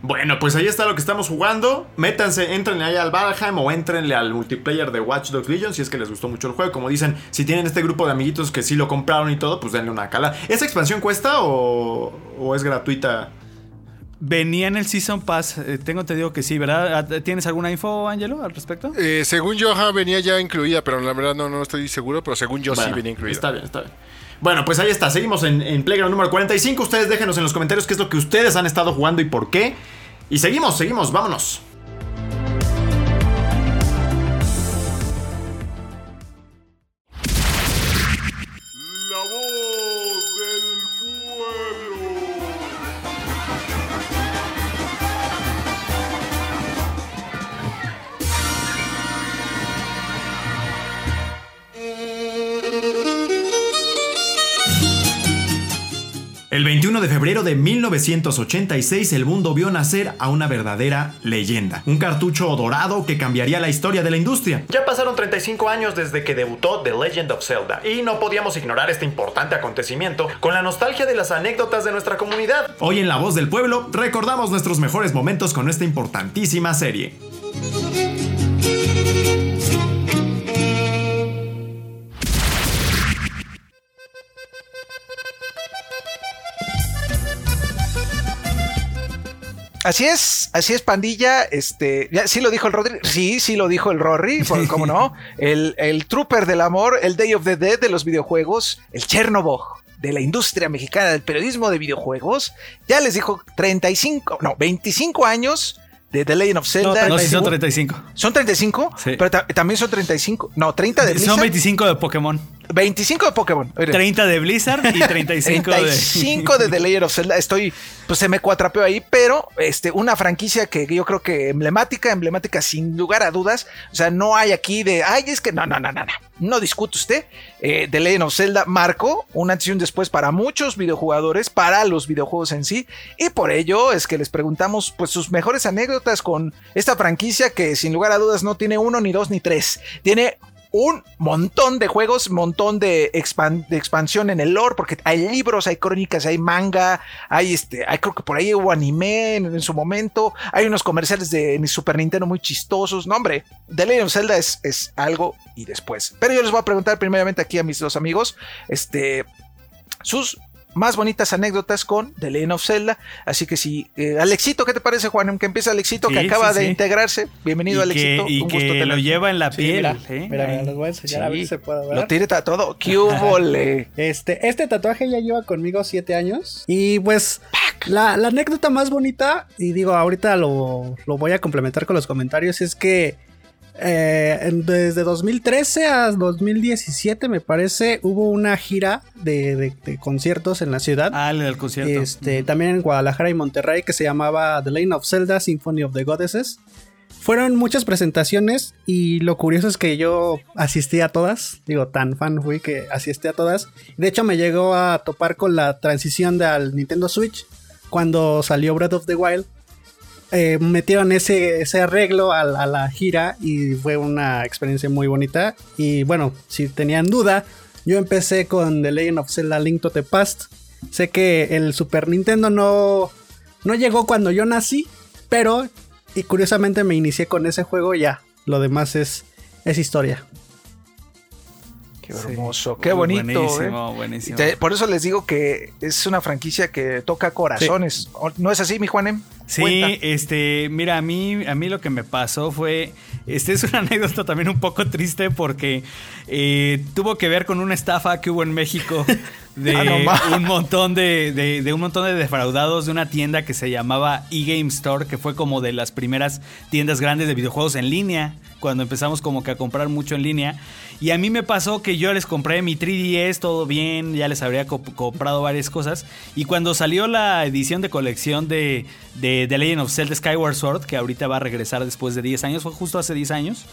A: Bueno, pues ahí está lo que estamos jugando. Métanse, entrenle ahí al Valheim o entrenle al multiplayer de Watch Dogs Legion si es que les gustó mucho el juego. Como dicen, si tienen este grupo de amiguitos que sí lo compraron y todo, pues denle una cala. ¿Esa expansión cuesta o, o es gratuita?
B: Venía en el Season Pass, eh, tengo te digo que sí, ¿verdad? ¿Tienes alguna info, Angelo, al respecto?
D: Eh, según yo, ajá, venía ya incluida, pero la verdad no, no estoy seguro, pero según yo sí venía incluida.
A: Está bien, está bien. Bueno, pues ahí está. Seguimos en, en Playground número 45. Ustedes déjenos en los comentarios qué es lo que ustedes han estado jugando y por qué. Y seguimos, seguimos, vámonos. de febrero de 1986 el mundo vio nacer a una verdadera leyenda, un cartucho dorado que cambiaría la historia de la industria. Ya pasaron 35 años desde que debutó The Legend of Zelda y no podíamos ignorar este importante acontecimiento con la nostalgia de las anécdotas de nuestra comunidad. Hoy en La Voz del Pueblo recordamos nuestros mejores momentos con esta importantísima serie.
C: Así es, así es, pandilla. Este, ya, sí lo dijo el Rodri. Sí, sí lo dijo el Rory. por- ¿Cómo no? El, el Trooper del amor, el Day of the Dead de los videojuegos, el Chernobyl de la industria mexicana del periodismo de videojuegos. Ya les dijo 35, no, 25 años de The Legend of Zelda.
B: No, si son 35.
C: ¿Son 35?
B: Sí.
C: Pero ta- también son 35. No, 30 de Blizzard.
B: Son 25 de Pokémon.
C: 25 de Pokémon. Oigan.
B: 30 de Blizzard y 35 de.
C: 35 de The Legend of Zelda. Estoy, pues se me cuatrapeó ahí, pero este, una franquicia que yo creo que emblemática, emblemática sin lugar a dudas. O sea, no hay aquí de, ay, es que no, no, no, no, no. No discute usted. Eh, The Legend of Zelda marcó un antes y un después para muchos videojugadores, para los videojuegos en sí. Y por ello es que les preguntamos, pues, sus mejores anécdotas con esta franquicia que sin lugar a dudas no tiene uno, ni dos, ni tres. Tiene un montón de juegos, montón de, de expansión en el lore, porque hay libros, hay crónicas, hay manga, hay este, hay creo que por ahí hubo anime en, en su momento, hay unos comerciales de Super Nintendo muy chistosos. No, hombre, The Legend of Zelda es, es algo y después. Pero yo les voy a preguntar primeramente aquí a mis dos amigos, este, sus más bonitas anécdotas con The Legend of Zelda. Así que si, eh, Alexito, ¿qué te parece, Juan? Que empieza Alexito, que
B: Sí,
C: acaba
B: sí,
C: de
B: sí.
C: integrarse. Bienvenido,
B: y que,
C: Alexito.
B: y
C: un
B: que
C: gusto
B: lo
C: tenerte.
B: lleva en la
G: Sí,
B: piel.
G: mira,
B: ¿eh?
G: mira, les voy a enseñar a ver si se puede
C: Lo
G: ver.
C: tiene todo. ¿Qué hubo, le?
G: Este, este tatuaje ya lleva conmigo siete años. Y pues, la, la anécdota más bonita, y digo, ahorita lo, lo voy a complementar con los comentarios, es que eh, desde 2013 a 2017, me parece, hubo una gira de, de- de conciertos en la ciudad.
B: Ah, el concierto.
G: Este, también en Guadalajara y Monterrey que se llamaba The Lane of Zelda Symphony of the Goddesses. Fueron muchas presentaciones y lo curioso es que yo asistí a todas. Digo, tan fan fui que asistí a todas. De hecho, me llegó a topar con la transición de al Nintendo Switch cuando salió Breath of the Wild. Eh, metieron ese, ese arreglo a, la- a la gira y fue una experiencia muy bonita. Y bueno, si tenían duda, yo empecé con The Legend of Zelda Link to the Past. Sé que el Super Nintendo no, no llegó cuando yo nací, pero y curiosamente me inicié con ese juego y ya. Lo demás es, es historia.
C: Qué
B: Sí.
C: hermoso, qué bonito.
B: Buenísimo,
C: ¿eh?
B: buenísimo.
C: Te- por eso les digo que es una franquicia que toca corazones. ¿O- ¿No es así, mi Juanem?
B: Sí,
C: Cuenta.
B: este, mira, a mí, a mí lo que me pasó fue, este es una anécdota también un poco triste porque eh, tuvo que ver con una estafa que hubo en México de
C: Ah, ma.
B: un montón de, de- de un montón de defraudados de una tienda que se llamaba eGame Store, que fue como de las primeras tiendas grandes de videojuegos en línea, cuando empezamos como que a comprar mucho en línea. Y a mí me pasó que yo les compré mi 3DS, todo bien, ya les habría co- comprado varias cosas. Y cuando salió la edición de colección de, de The Legend of Zelda Skyward Sword, que ahorita va a regresar después de 10 años, fue justo hace 10 años.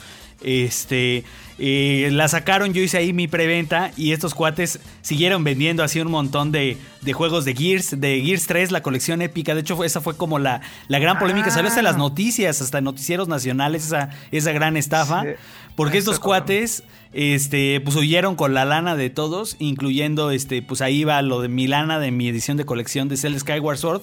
B: Este, eh, la sacaron, yo hice ahí mi preventa y estos cuates siguieron vendiendo así un montón de, de juegos de Gears, de Gears 3, la colección épica. De hecho, esa fue como la, la gran polémica. Salió hasta las noticias, hasta noticieros nacionales, esa, esa gran estafa.
C: Sí.
B: Porque
C: Esto
B: estos cuates, este, pues huyeron con la lana de todos, incluyendo, este, pues ahí va lo de mi lana de mi edición de colección de Zelda Skyward Sword.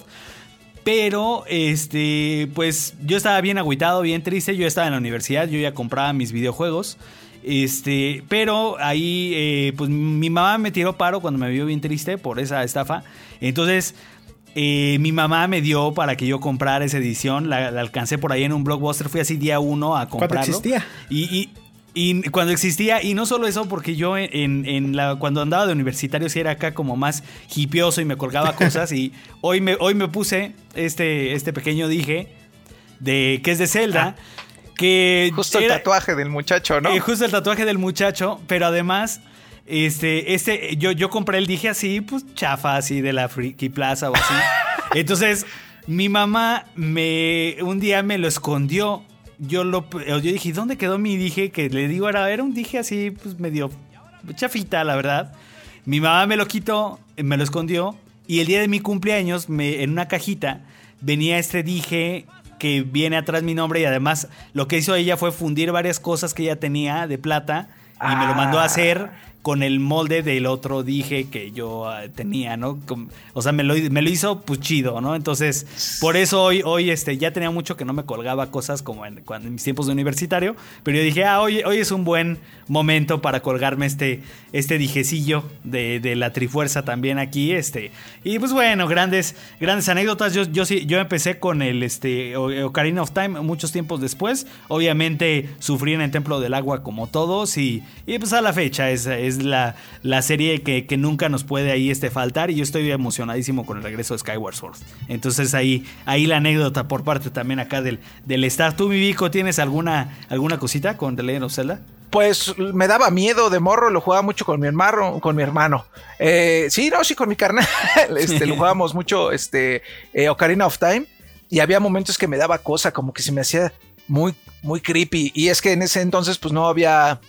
B: Pero, este, pues yo estaba bien agüitado, bien triste. Yo estaba en la universidad, yo ya compraba mis videojuegos. Este, pero ahí, eh, pues mi mamá me tiró paro cuando me vio bien triste por esa estafa. Entonces, eh, mi mamá me dio para que yo comprara esa edición. La, la alcancé por ahí en un blockbuster. Fui así día uno a comprarlo.
G: existía.
B: Y, y- y cuando existía, y no solo eso, porque yo en, en la, cuando andaba de universitario sí era acá como más hipioso y me colgaba cosas. y hoy me, hoy me puse este, este pequeño dije de que es de Zelda. Que
C: Justo el tatuaje del muchacho, ¿no?
B: eh, justo el tatuaje del muchacho, pero además, este, este, yo, yo compré el dije así, pues chafa, así de la Friki Plaza o así. Entonces, mi mamá me, un día me lo escondió. Yo lo, yo dije, ¿dónde quedó mi dije? Que le digo, era, era un dije así, pues medio chafita, la verdad. Mi mamá me lo quitó, me lo escondió. Y el día de mi cumpleaños, me, en una cajita, venía este dije que viene atrás mi nombre. Y además, lo que hizo ella fue fundir varias cosas que ella tenía de plata. Y me lo mandó a hacer con el molde del otro dije que yo ah, tenía, ¿no? O sea, me lo, me lo hizo pues chido, ¿no? Entonces, por eso hoy, hoy este, ya tenía mucho que no me colgaba cosas como en, cuando, en mis tiempos de universitario, pero yo dije, ah, hoy, hoy es un buen momento para colgarme este, este dijecillo de, de la Trifuerza también aquí, este. Y pues bueno, grandes, grandes anécdotas. Yo, yo sí, yo empecé con el este, Ocarina of Time muchos tiempos después. Obviamente sufrí en el Templo del Agua como todos y, y pues a la fecha es la, la serie que, que nunca nos puede ahí este, faltar y yo estoy emocionadísimo con el regreso de Skyward Sword. Entonces ahí, ahí la anécdota por parte también acá del, del staff. ¿Tú, mi Vico, tienes alguna, alguna cosita con The Legend of Zelda?
C: Pues me daba miedo de morro, lo jugaba mucho con mi hermano, con mi hermano. Eh, sí, no, sí, con mi carnal. Este, lo jugábamos mucho, este, eh, Ocarina of Time. Y había momentos que me daba cosa, como que se me hacía muy, muy creepy. Y es que en ese entonces, pues no había.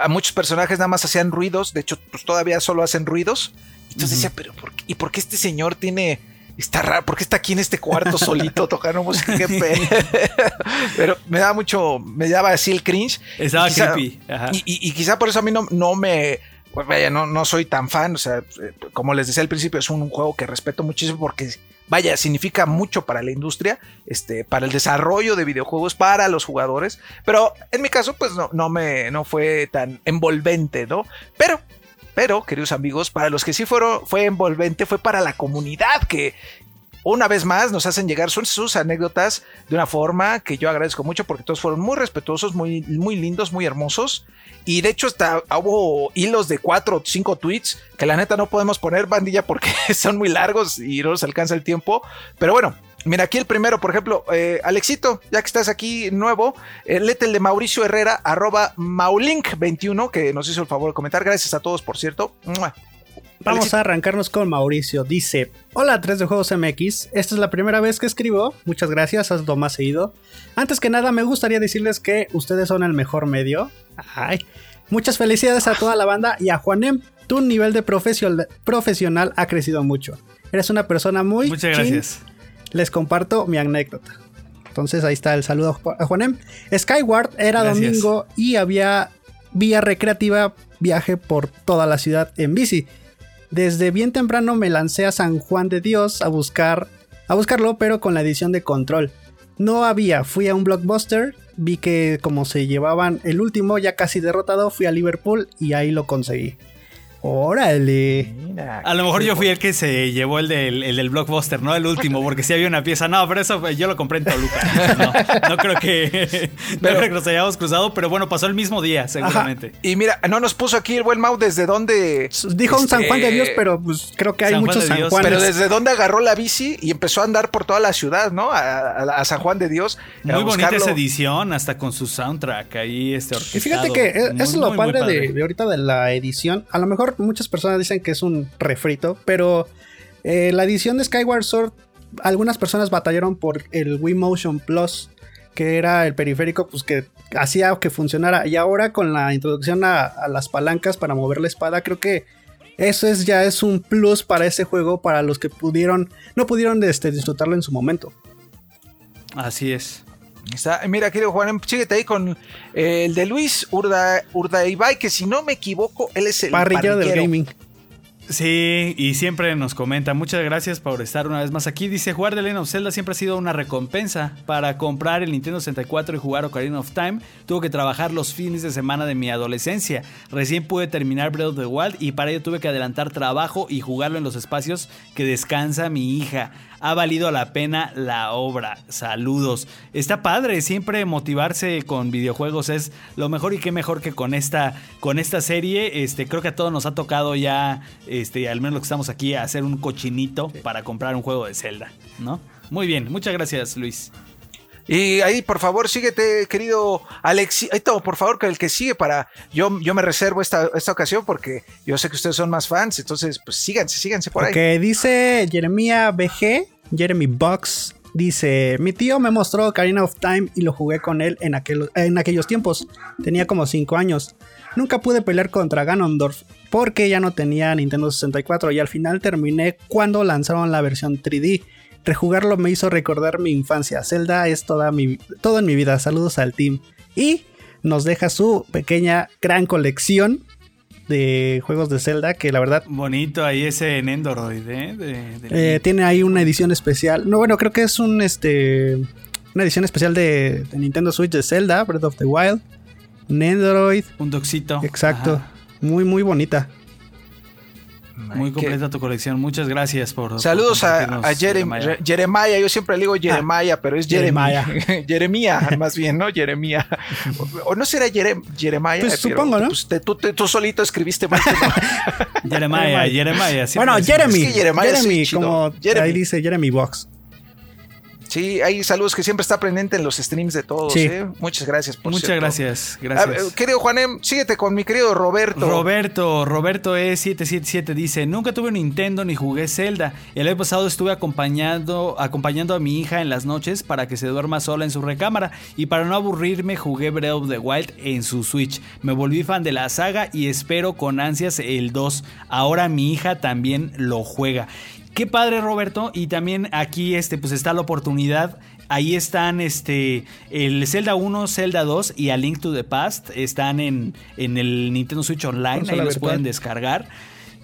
C: A muchos personajes nada más hacían ruidos. De hecho, pues todavía solo hacen ruidos. Entonces decía, pero ¿por qué? ¿y por qué este señor tiene. Está raro, ¿por qué está aquí en este cuarto solito tocando música? Pero me daba mucho, me daba así el cringe.
B: Estaba
C: Y quizá-
B: creepy. Ajá.
C: Y, y- y quizá por eso a mí no, no me. pues vaya, no, no soy tan fan. O sea, eh, como les decía al principio, es un juego que respeto muchísimo porque, vaya, significa mucho para la industria, este, para el desarrollo de videojuegos, para los jugadores. Pero en mi caso, pues no, no me no fue tan envolvente, ¿no? Pero. Pero, queridos amigos, para los que sí fueron, fue envolvente, fue para la comunidad que, una vez más nos hacen llegar sus, anécdotas de una forma que yo agradezco mucho porque todos fueron muy respetuosos, muy, muy lindos, muy hermosos. Y de hecho hasta hubo hilos de cuatro o cinco tweets que la neta no podemos poner bandilla porque son muy largos y no nos alcanza el tiempo. Pero bueno, mira aquí el primero, por ejemplo, eh, Alexito, ya que estás aquí nuevo, eh, léete el de Mauricio Herrera, arroba Maulink21, que nos hizo el favor de comentar. Gracias a todos, por cierto.
G: Vamos a arrancarnos con Mauricio. Dice: Hola 3 de Juegos MX. Esta es la primera vez que escribo. Muchas gracias, hazlo más seguido. Antes que nada, me gustaría decirles que ustedes son el mejor medio. Ay. Muchas felicidades a toda la banda y a Juanem. Tu nivel de profesio- profesional ha crecido mucho. Eres una persona muy.
B: Muchas
G: chin.
B: gracias.
G: Les comparto mi anécdota. Entonces ahí está el saludo a Juanem. Skyward era
B: Gracias.
G: domingo y había vía recreativa, viaje por toda la ciudad en bici. Desde bien temprano me lancé a San Juan de Dios a buscar a buscarlo, pero con la edición de control. No había, fui a un blockbuster, vi que como se llevaban el último ya casi derrotado, fui a Liverpool y ahí lo conseguí. Órale.
C: Mira,
B: A lo mejor yo fui el que se llevó el del, el del blockbuster, no el último, porque sí había una pieza. No, pero eso yo lo compré en Toluca. No, no creo que no
C: Pero-
B: creo que nos hayamos cruzado, pero bueno, pasó el mismo día, seguramente.
C: Y mira, no nos puso aquí el buen Mau desde dónde.
G: Dijo un San Juan de Dios, pero pues creo que hay
B: San Juan
G: muchos
B: de
G: San
B: Dios.
G: Juanes.
C: Pero desde dónde agarró la bici y empezó a andar por toda la ciudad, ¿no? A, a- a San Juan de Dios.
B: Muy bonita esa edición, hasta con su soundtrack ahí este
G: Y
B: orquestado.
G: fíjate que
B: Muy,
G: eso es lo
B: muy, muy
G: padre, de, de ahorita de la edición. A lo mejor muchas personas dicen que es un refrito, pero eh, la edición de Skyward Sword, algunas personas batallaron por el Wii Motion Plus, que era el periférico pues, que hacía que funcionara. Y ahora con la introducción a, a las palancas para mover la espada, creo que eso es ya es un plus para ese juego, para los que pudieron, no pudieron este, disfrutarlo en su momento.
B: Así es.
C: Está, mira, querido Juan, síguete ahí con eh, el de Luis Urda, Urdaibay, que si no me equivoco, él es el
G: Parrillero del gaming.
B: Sí, y siempre nos comenta. Muchas gracias por estar una vez más aquí. Dice, jugar The Legend of Zelda siempre ha sido una recompensa. Para comprar el Nintendo 64 y jugar Ocarina of Time, tuve que trabajar los fines de semana de mi adolescencia. Recién pude terminar Breath of the Wild y para ello tuve que adelantar trabajo y jugarlo en los espacios que descansa mi hija. Ha valido la pena la obra. Saludos. Está padre, siempre motivarse con videojuegos es lo mejor y qué mejor que con esta, con esta serie. Este, creo que a todos nos ha tocado ya, este, al menos los que estamos aquí, hacer un cochinito para comprar un juego de Zelda, ¿no? Muy bien, muchas gracias, Luis.
C: Y ahí, por favor, síguete, querido Alexi. Ahí todo, por favor, que el que sigue para. Yo, yo me reservo esta, esta ocasión porque yo sé que ustedes son más fans. Entonces, pues síganse, síganse por ahí.
G: Ok, dice Jeremia BG, Jeremy Box. Dice, mi tío me mostró Ocarina of Time y lo jugué con él en, aquel- en aquellos tiempos. Tenía como 5 años. Nunca pude pelear contra Ganondorf porque ya no tenía Nintendo 64 y al final terminé cuando lanzaron la versión 3D. Rejugarlo me hizo recordar mi infancia. Zelda es toda mi, todo en mi vida. Saludos al team. Y nos deja su pequeña gran colección de juegos de Zelda, que la verdad
B: Bonito ahí ese Nendoroid, ¿eh? De- de-
G: eh, tiene ahí una edición especial. No, bueno, creo que es un este una edición especial de, de Nintendo Switch de Zelda, Breath of the Wild, Nendoroid,
B: un doxito.
G: exacto,
B: Ajá.
G: muy muy bonita.
B: Muy completa tu colección. Muchas gracias por.
C: Saludos
B: por
C: a, a Jerem-
B: Jeremiah.
C: Re- Jeremiah. Yo siempre le digo Jeremiah, pero es Jeremiah. Jeremía, más bien, ¿no? Jeremía. O, o no será Jerem, Jeremiah.
G: Pues
C: eh, pero,
G: supongo, ¿no?
C: pues, te- tú, te- tú solito escribiste tu
B: Jeremiah, Jeremiah. siempre
G: Bueno. Jeremy,
C: Es que Jeremiah
G: Jeremy, como
C: Jeremy.
G: ahí dice Jeremy Box.
C: Sí, hay saludos que siempre está presente en los streams de todos.
G: Sí.
C: ¿eh? Muchas gracias. Por
B: Muchas
C: cierto.
B: gracias. Gracias.
C: ver, querido Juanem, síguete con mi querido Roberto.
B: Roberto, Roberto E777 dice, nunca tuve un Nintendo ni jugué Zelda. El año pasado estuve acompañando, acompañando a mi hija en las noches para que se duerma sola en su recámara y para no aburrirme jugué Breath of the Wild en su Switch. Me volví fan de la saga y espero con ansias el 2. Ahora mi hija también lo juega. Qué padre Roberto y también aquí este pues está la oportunidad Ahí están este el Zelda 1, Zelda 2 y A Link to the Past. Están en, en el Nintendo Switch Online. Ahí los
G: virtual.
B: pueden descargar.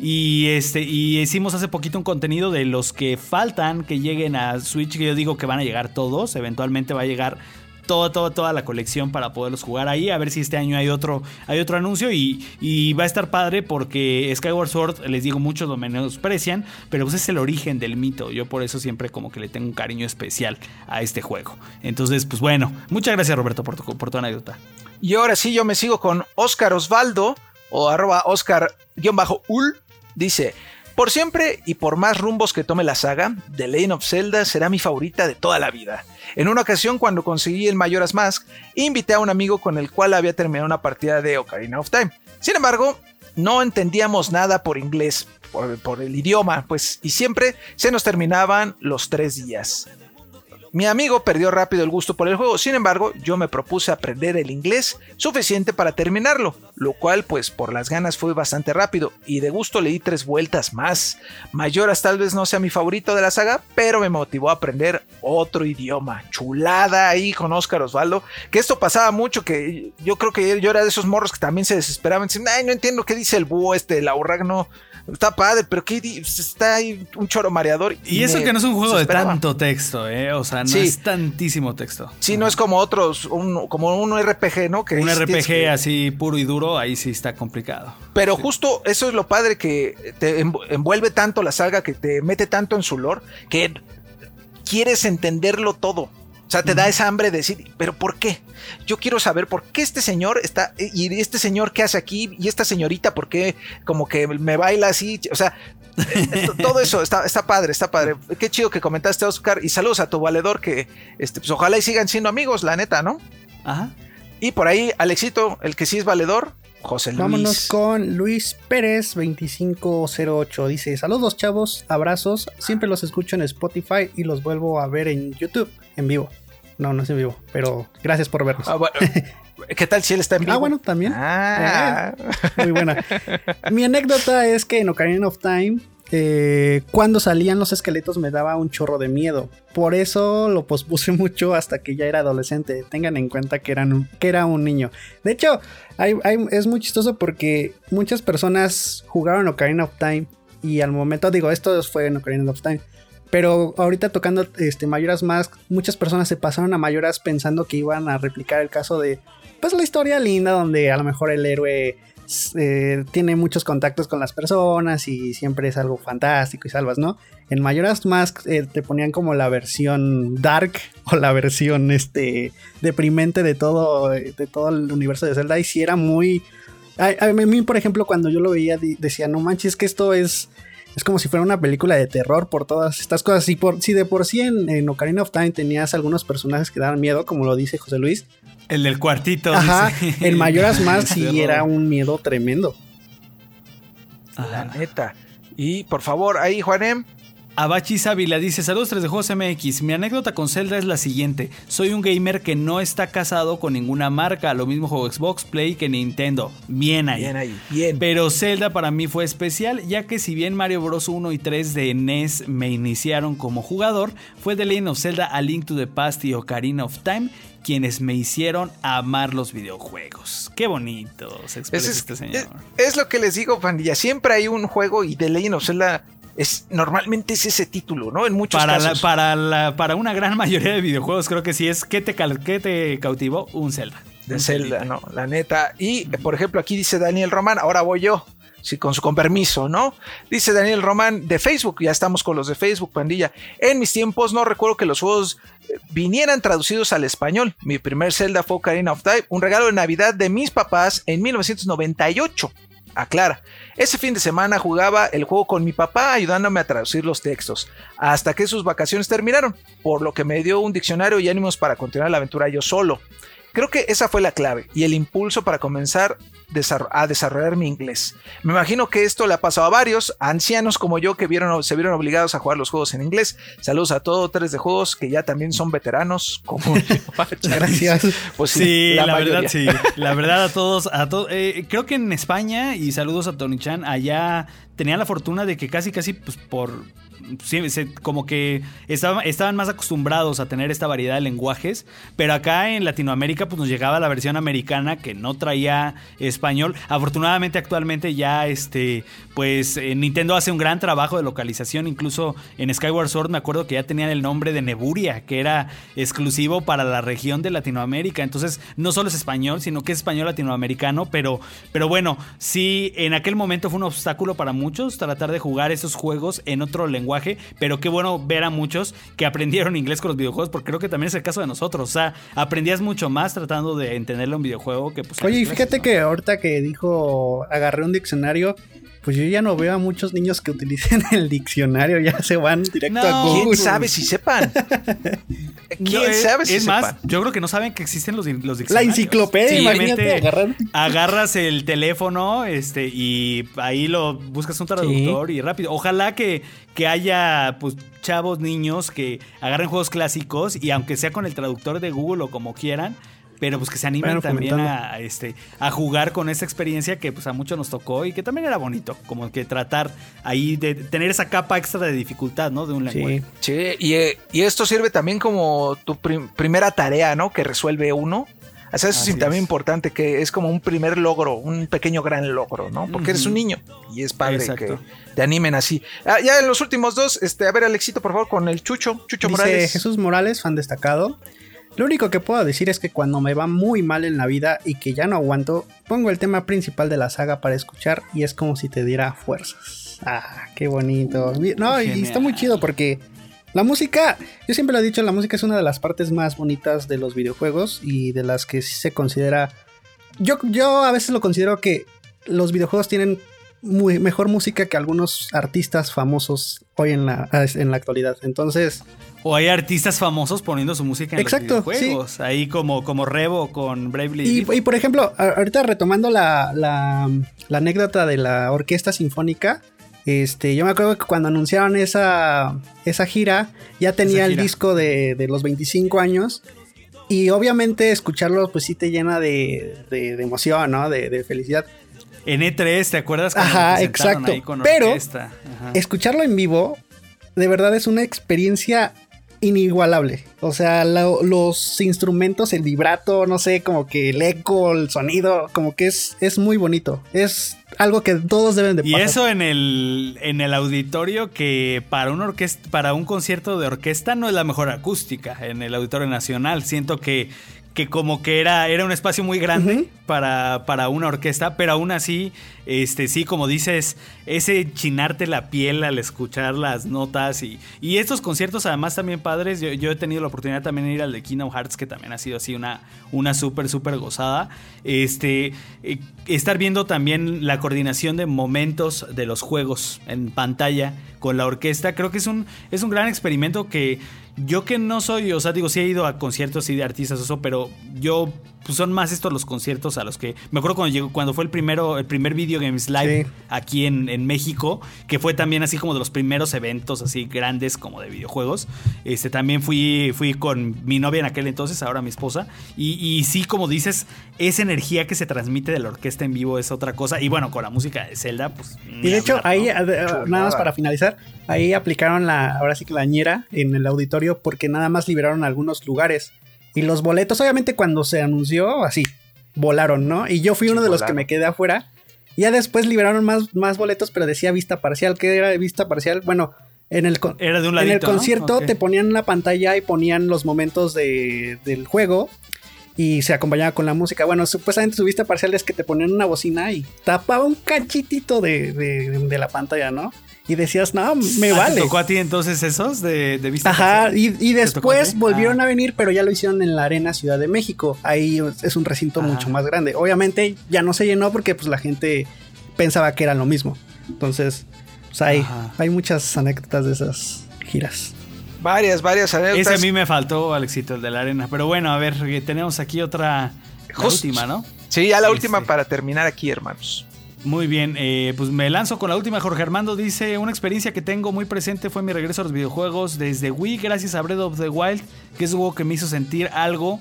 B: Y este y hicimos hace poquito un contenido de los que faltan que lleguen a Switch, que yo digo que van a llegar todos, eventualmente va a llegar toda, toda, toda la colección para poderlos jugar ahí, a ver si este año hay otro, hay otro anuncio y, y va a estar padre porque Skyward Sword, les digo, muchos lo menosprecian, pero pues es el origen del mito, yo por eso siempre como que le tengo un cariño especial a este juego. Entonces, pues bueno, muchas gracias Roberto por tu, por tu anécdota.
C: Y ahora sí, yo me sigo con Oscar Osvaldo o arroba Oscar-ul. Dice, por siempre y por más rumbos que tome la saga, The Lane of Zelda será mi favorita de toda la vida. En una ocasión, cuando conseguí el Majora's Mask, invité a un amigo con el cual había terminado una partida de Ocarina of Time. Sin embargo, no entendíamos nada por inglés, por, por el idioma, pues, y siempre se nos terminaban los tres días. Mi amigo perdió rápido el gusto por el juego, sin embargo, yo me propuse aprender el inglés suficiente para terminarlo, lo cual pues por las ganas fue bastante rápido y de gusto le di tres vueltas más. Mayoras tal vez no sea mi favorito de la saga, pero me motivó a aprender otro idioma. Chulada ahí con Oscar Osvaldo, que esto pasaba mucho, que yo creo que yo era de esos morros que también se desesperaban, dicen, ay, no entiendo qué dice el búho este, la no, está padre, pero qué está ahí un choro mareador.
B: Y eso que no es un juego de tanto texto, ¿eh? O sea, no
C: Sí.
B: es tantísimo texto.
C: Sí, no es como otros, un- como un RPG, ¿no? Que
B: Un RPG
C: que-
B: así puro y duro, ahí sí está complicado.
C: Pero justo eso es lo padre que te env- envuelve tanto la saga, que te mete tanto en su lore, que quieres entenderlo todo. O sea, te da esa hambre de decir, pero ¿por qué? Yo quiero saber por qué este señor está, y este señor qué hace aquí, y esta señorita, ¿por qué como que me baila así? O sea, todo eso está, está padre, está padre. Qué chido que comentaste, Oscar, y saludos a tu valedor, que este, pues ojalá y sigan siendo amigos, la neta, ¿no?
B: Ajá.
C: Y por ahí, Alexito, el que sí es valedor, José Luis.
G: Vámonos con Luis Pérez 2508. Dice, saludos chavos, abrazos. Siempre los escucho en Spotify y los vuelvo a ver en YouTube en vivo. No, no es en vivo, pero gracias por vernos.
C: Ah, bueno. ¿Qué tal si él está en vivo?
G: Ah, bueno, también.
C: Ah.
G: Muy buena. Mi anécdota es que en Ocarina of Time, eh, cuando salían los esqueletos me daba un chorro de miedo. Por eso lo pospuse mucho hasta que ya era adolescente. Tengan en cuenta que, eran un- que era un niño. De hecho, hay- hay- es muy chistoso porque muchas personas jugaron Ocarina of Time y al momento, digo, esto fue en Ocarina of Time. Pero ahorita tocando este, Mayoras Mask, muchas personas se pasaron a Mayoras pensando que iban a replicar el caso de, pues la historia linda donde a lo mejor el héroe eh, tiene muchos contactos con las personas y siempre es algo fantástico y salvas, ¿no? En Mayoras Mask eh, te ponían como la versión dark o la versión este deprimente de todo de todo el universo de Zelda y si era muy a, a mí por ejemplo cuando yo lo veía decía no manches que esto es es como si fuera una película de terror por todas estas cosas. Si, por, si de por sí en, en Ocarina of Time tenías algunos personajes que daban miedo, como lo dice José Luis,
B: El del cuartito.
G: ajá,
B: dice.
G: en Mayoras Mask sí era un miedo tremendo.
C: La
B: Ajá.
C: neta. Y por favor, ahí, Juanem.
B: Abachi Ávila dice, saludos 3 de Juegos MX, mi anécdota con Zelda es la siguiente, soy un gamer que no está casado con ninguna marca, lo mismo juego Xbox, Play que Nintendo, bien ahí.
C: Bien ahí, bien.
B: Pero Zelda para mí fue especial, ya que si bien Mario Bros 1 y 3 de NES me iniciaron como jugador, fue The Legend of Zelda A Link to the Past y Ocarina of Time quienes me hicieron amar los videojuegos. Qué bonito se expresa
C: Es,
B: este
C: es-
B: señor.
C: es lo que les digo, pandilla. Siempre hay un juego y The Legend of Zelda es, normalmente es ese título, ¿no? En muchos
B: Para, la-
C: casos.
B: para, la- para una gran mayoría de videojuegos creo que sí es ¿qué te, qué te cautivó? Un Zelda.
C: de
B: Un
C: Zelda. ¿no? La neta. Y, por ejemplo, aquí dice Daniel Román, ahora voy yo. Sí, con su con permiso, ¿no? Dice Daniel Román de Facebook, ya estamos con los de Facebook, pandilla. En mis tiempos no recuerdo que los juegos eh, vinieran traducidos al español. Mi primer Zelda fue Ocarina of Time, un regalo de Navidad de mis papás en 1998. Aclara, ese fin de semana jugaba el juego con mi papá ayudándome a traducir los textos, hasta que sus vacaciones terminaron, por lo que me dio un diccionario y ánimos para continuar la aventura yo solo. Creo que esa fue la clave y el impulso para comenzar a desarrollar mi inglés. Me imagino que esto le ha pasado a varios ancianos como yo que vieron, se vieron obligados a jugar los juegos en inglés. Saludos a todos tres de juegos que ya también son veteranos como yo.
G: Gracias.
C: Pues
B: Sí, la, verdad, sí. La verdad, a todos, a todos. creo que en España, y saludos a Tony Chan, allá tenían la fortuna de que casi, casi, pues por. Como que estaban más acostumbrados a tener esta variedad de lenguajes, pero acá en Latinoamérica pues nos llegaba la versión americana que no traía español. Afortunadamente actualmente ya este pues eh, Nintendo hace un gran trabajo de localización, incluso en Skyward Sword me acuerdo que ya tenían el nombre de Neburia, que era exclusivo para la región de Latinoamérica. Entonces, no solo es español, sino que es español latinoamericano, pero, pero bueno, sí, en aquel momento fue un obstáculo para muchos tratar de jugar esos juegos en otro lenguaje, pero qué bueno ver a muchos que aprendieron inglés con los videojuegos, porque creo que también es el caso de nosotros. O sea, aprendías mucho más tratando de entenderle a un videojuego que pues...
G: Oye, y fíjate
B: ¿no?
G: que ahorita que dijo agarré un diccionario, pues yo ya no veo a muchos niños que utilicen el diccionario, ya se van directo
B: No.
G: a Google.
C: ¿Quién sabe si sepan? ¿Quién
B: No, es-
C: sabe si
B: Es más,
C: sepan?
B: yo creo que no saben que existen los, los
G: La
B: diccionarios.
G: enciclopedia, imagínate
B: Simplemente
G: agarrar.
B: Agarras el teléfono este, y ahí lo buscas un traductor y rápido. Ojalá que, que haya pues chavos, niños que agarren juegos clásicos y aunque sea con el traductor de Google o como quieran, pero pues que se animen también a, este, a jugar con esa experiencia que pues a muchos nos tocó y que también era bonito, como que tratar ahí de tener esa capa extra de dificultad, ¿no? De un lenguaje.
G: Sí.
C: Sí, y, eh, y esto sirve también como tu prim- primera tarea, ¿no? Que resuelve uno. O sea, eso
B: Así
C: es también
B: es.
C: importante, que es como un primer logro, un pequeño gran logro, ¿no? Porque eres un niño y es padre
B: Exacto.
C: que te animen así. Ah, ya en los últimos dos, este, a ver, Alexito, por favor, con el Chucho, Chucho
G: Dice
C: Morales.
G: Jesús Morales, fan destacado. Lo único que puedo decir es que cuando me va muy mal en la vida y que ya no aguanto, pongo el tema principal de la saga para escuchar y es como si te diera fuerzas. Ah, qué bonito. No, y está muy chido porque la música, yo siempre lo he dicho, la música es una de las partes más bonitas de los videojuegos y de las que sí se considera... Yo, yo a veces lo considero que los videojuegos tienen muy, mejor música que algunos artistas famosos hoy en la, en la actualidad. Entonces...
B: O hay artistas famosos poniendo su música en
G: Exacto,
B: los videojuegos. Ahí como, como Revo con Bravely
G: Y, y, por ejemplo, ahorita retomando la, la- la anécdota de la orquesta sinfónica, este, yo me acuerdo que cuando anunciaron esa, esa gira, ya tenía el disco de, de los 25 años. Y obviamente escucharlo pues sí te llena de, de- de emoción, ¿no? De, de felicidad.
B: En E3, ¿te acuerdas?
G: Ajá, exacto.
B: ahí con
G: Pero-?
B: Ajá.
G: Escucharlo en vivo, de verdad es una experiencia inigualable. O sea, lo- los instrumentos, el vibrato, no sé, como que el eco, el sonido, como que es, es muy bonito. Es algo que todos deben de
B: Y
G: pasar.
B: eso en el, en el auditorio que para un orquesta, para un concierto de orquesta no es la mejor acústica en el Auditorio Nacional. Siento que, que como que era, era un espacio muy grande para, para una orquesta, pero aún así, este sí, como dices, ese chinarte la piel al escuchar las notas y, y estos conciertos además también padres. Yo, yo he tenido la oportunidad también de ir al de Kingdom Hearts, que también ha sido así una, una súper, súper gozada. Este, eh, estar viendo también la coordinación de momentos de los juegos en pantalla con la orquesta, creo que es un, es un gran experimento que yo que no soy, o sea, digo, sí he ido a conciertos y de artistas, eso, pero yo pues son más estos los conciertos a los que. Me acuerdo cuando llegó, cuando fue el primero, el primer Video Games Live
G: Sí.
B: aquí en, en México, que fue también así como de los primeros eventos así grandes como de videojuegos. Este también fui, fui con mi novia en aquel entonces, ahora mi esposa. Y, y sí, como dices, esa energía que se transmite de la orquesta en vivo es otra cosa. Y bueno, con la música de Zelda, pues.
G: Y de hecho, ahí, nada más para finalizar, ahí aplicaron la, ahora sí que la ñera en el auditorio porque nada más liberaron algunos lugares. Y los boletos, obviamente cuando se anunció, así, volaron, ¿no? Y yo fui
C: Sí,
G: uno de los que me quedé afuera. Y ya después liberaron más, más boletos, pero decía vista parcial. ¿Qué era de vista parcial? Bueno, en el, con-
B: Era de un
G: en el concierto te ponían la pantalla y ponían los momentos de- del juego y se acompañaba con la música. Bueno, supuestamente su vista parcial es que te ponían una bocina y tapaba un cachitito de, de- de la pantalla, ¿no? Y decías, no, me
B: Ah,
G: vale.
B: ¿Te tocó a ti entonces esos de, de vista?
G: Ajá, y, y
B: a
G: después volvieron
B: Ah.
G: a venir, pero ya lo hicieron en la Arena Ciudad de México. Ahí es un recinto
B: Ajá.
G: mucho más grande. Obviamente ya no se llenó porque pues la gente pensaba que era lo mismo. Entonces, pues hay,
B: Ajá.
G: hay muchas anécdotas de esas giras.
C: Varias, varias anécdotas.
B: Ese a mí me faltó, Alexito, el de la arena. Pero bueno, a ver, eh, tenemos aquí otra. La última, ¿no?
C: Sí, ya la
B: Este.
C: última para terminar aquí, hermanos.
B: Muy bien, eh, pues me lanzo con la última. Jorge Armando dice: Una experiencia que tengo muy presente fue mi regreso a los videojuegos desde Wii, gracias a Breath of the Wild, que es un juego que me hizo sentir algo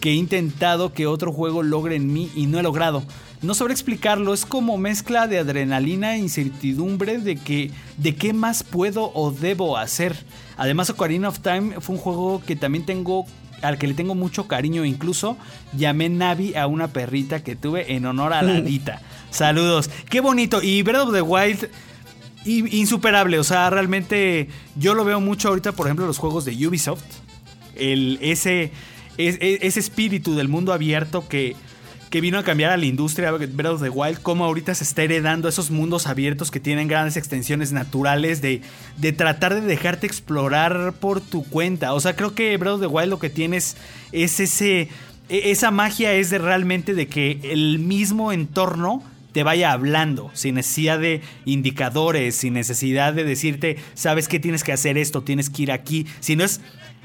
B: que he intentado que otro juego logre en mí y no he logrado. No sabré explicarlo, es como mezcla de adrenalina e incertidumbre de que de qué más puedo o debo hacer. Además, Ocarina of Time fue un juego que también tengo al que le tengo mucho cariño, incluso llamé Navi a una perrita que tuve en honor a la Dita. Saludos. Qué bonito. Y Breath of the Wild insuperable, o sea, realmente yo lo veo mucho ahorita, por ejemplo, los juegos de Ubisoft. El, ese, es- es- ese espíritu del mundo abierto que, que vino a cambiar a la industria Breath of the Wild, como ahorita se está heredando esos mundos abiertos que tienen grandes extensiones naturales de, de tratar de dejarte explorar por tu cuenta. O sea, creo que Breath of the Wild lo que tienes es ese... e- Esa magia es de realmente de que el mismo entorno te vaya hablando, sin necesidad de indicadores, sin necesidad de decirte, sabes que tienes que hacer esto, tienes que ir aquí, sino es,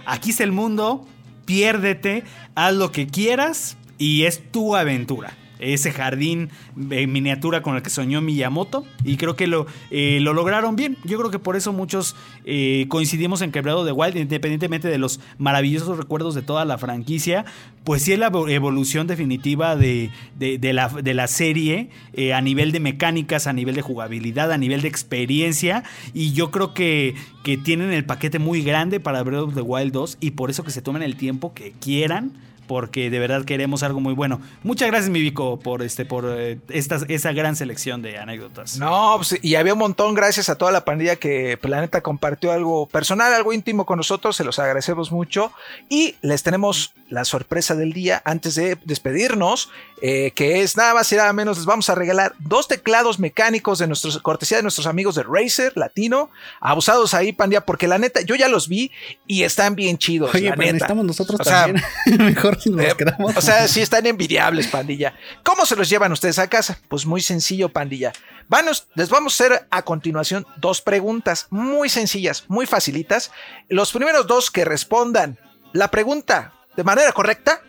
B: aquí está el mundo, piérdete, haz lo que quieras y es tu aventura. Ese jardín en miniatura con el que soñó Miyamoto y creo que lo, eh, lo lograron bien. Yo creo que por eso muchos eh, coincidimos en que Breath of the Wild, independientemente de los maravillosos recuerdos de toda la franquicia, pues sí es la evo- evolución definitiva de, de- de la, de la serie eh, a nivel de mecánicas, a nivel de jugabilidad, a nivel de experiencia. Y yo creo que, que tienen el paquete muy grande para Breath of the Wild 2 y por eso que se tomen el tiempo que quieran. Porque de verdad queremos algo muy bueno. Muchas gracias, mi Vico, por este, por eh, esta- esa gran selección de anécdotas.
C: No, pues, y había un montón, gracias a toda la pandilla que Planeta compartió algo personal, algo íntimo con nosotros, se los agradecemos mucho. Y les tenemos la sorpresa del día antes de despedirnos, eh, que es nada más y nada menos, les vamos a regalar dos teclados mecánicos de nuestros, cortesía de nuestros amigos de Razer Latino, abusados ahí, pandilla, porque la neta, yo ya los vi y están bien chidos.
G: Oye,
C: la
G: pero
C: neta.
G: necesitamos nosotros
C: O sea,
G: también. Mejor si nos
C: Eh,
G: quedamos.
C: O sea, sí están envidiables, pandilla. ¿Cómo se los llevan ustedes a casa? Pues muy sencillo, pandilla. Vanos, les vamos a hacer a continuación dos preguntas muy sencillas, muy facilitas. Los primeros dos que respondan la pregunta de manera correcta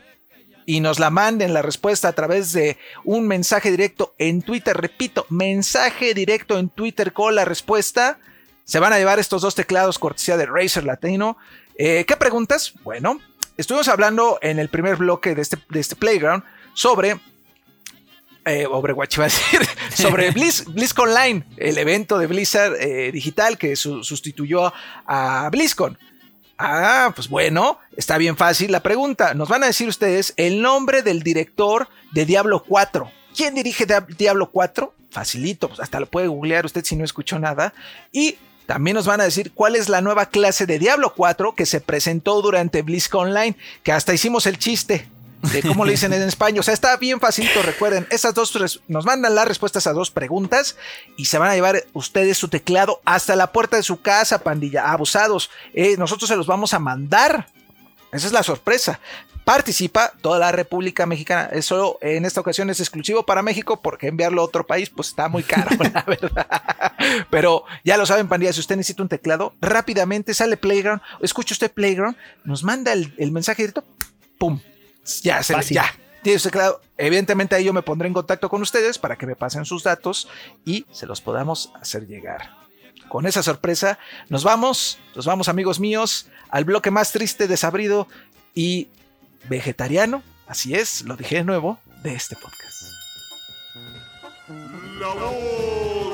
C: y nos la manden la respuesta a través de un mensaje directo en Twitter. Repito, mensaje directo en Twitter con la respuesta. Se van a llevar estos dos teclados cortesía de Razer Latino. Eh, ¿Qué preguntas? Bueno, estuvimos hablando en el primer bloque de este, de este Playground sobre eh, Overwatch a decir, sobre Blizz, BlizzCon Online, el evento de Blizzard eh, digital que su- sustituyó a BlizzCon. Ah, pues bueno, está bien fácil la pregunta. Nos van a decir ustedes el nombre del director de Diablo 4. ¿Quién dirige Dia- Diablo 4? Facilito, pues hasta lo puede googlear usted si no escuchó nada. Y también nos van a decir cuál es la nueva clase de Diablo 4 que se presentó durante BlizzCon Online, que hasta hicimos el chiste de cómo le dicen en España. O sea, está bien facilito, recuerden. Esas dos nos mandan las respuestas a dos preguntas y se van a llevar ustedes su teclado hasta la puerta de su casa, pandilla. Abusados. Eh, nosotros se los vamos a mandar. Esa es la sorpresa. Participa toda la República Mexicana. Eso en esta ocasión es exclusivo para México porque enviarlo a otro país pues está muy caro, la verdad. Pero ya lo saben, pandilla, si usted necesita un teclado, rápidamente sale Playground, escucha usted Playground, nos manda el mensaje directo, ¡pum! Ya, se le-
G: Fácil.
C: ya. Evidentemente ahí yo me pondré en contacto con ustedes para que me pasen sus datos y se los podamos hacer llegar. Con esa sorpresa nos vamos, nos vamos amigos míos al bloque más triste, desabrido y vegetariano, así es, lo dije de nuevo, de este podcast.
D: La voz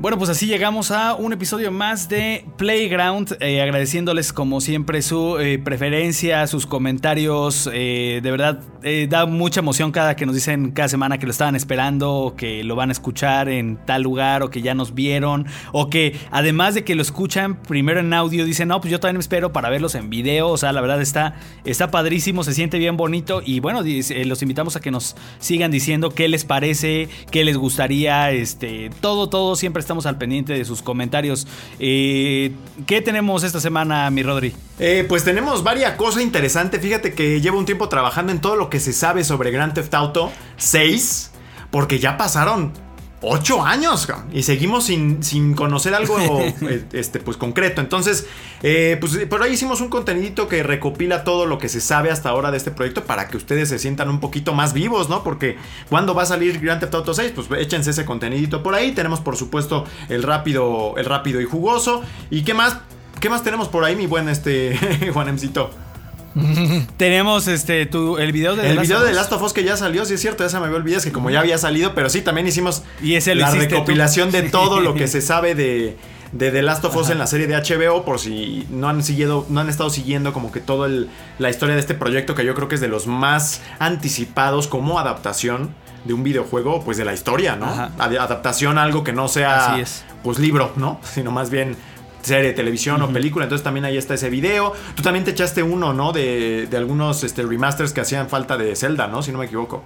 B: Bueno, pues así llegamos a un episodio más de Playground, eh, agradeciéndoles como siempre su eh, preferencia, sus comentarios, eh, de verdad da mucha emoción cada que nos dicen cada semana que lo estaban esperando, o que lo van a escuchar en tal lugar, o que ya nos vieron, o que además de que lo escuchan primero en audio, dicen, no, pues yo también me espero para verlos en video, o sea, la verdad está, está padrísimo, se siente bien bonito, y bueno, los invitamos a que nos sigan diciendo qué les parece, qué les gustaría, este, todo, todo, siempre estamos al pendiente de sus comentarios. Eh, ¿Qué tenemos esta semana, mi Rodri?
A: Eh, pues tenemos varias cosas interesantes. Fíjate que llevo un tiempo trabajando en todo lo que se sabe sobre Grand Theft Auto 6. Porque ya pasaron 8 años cabrón, y seguimos sin, sin conocer algo eh, este, pues, concreto. Entonces, eh, pues por ahí hicimos un contenidito que recopila todo lo que se sabe hasta ahora de este proyecto para que ustedes se sientan un poquito más vivos, ¿no? Porque cuando va a salir Grand Theft Auto 6, pues échense ese contenidito por ahí. Tenemos, por supuesto, el rápido, el rápido y jugoso. ¿Y qué más? ¿Qué más tenemos por ahí, mi buen este Juan Emcito?
B: Tenemos este tu, el video de The
A: El
B: Last
A: video de. Last of Us que ya salió, sí es cierto, ya se me había olvidado, es que como ya había salido, pero sí, también hicimos
B: Y ese
A: la
B: tú.
A: recopilación de todo lo que se sabe de, de The Last of Us en la serie de HBO, por si no han seguido, no han estado siguiendo como que toda la historia de este proyecto, que yo creo que es de los más anticipados como adaptación de un videojuego, pues de la historia, ¿no?
B: Ajá.
A: Adaptación a algo que no sea,
B: Así es.
A: pues libro, ¿no? Sino más bien serie, televisión o película. Entonces también ahí está ese video. Tú también te echaste uno, ¿no? De, de algunos este, remasters que hacían falta de Zelda, ¿no? Si no me equivoco.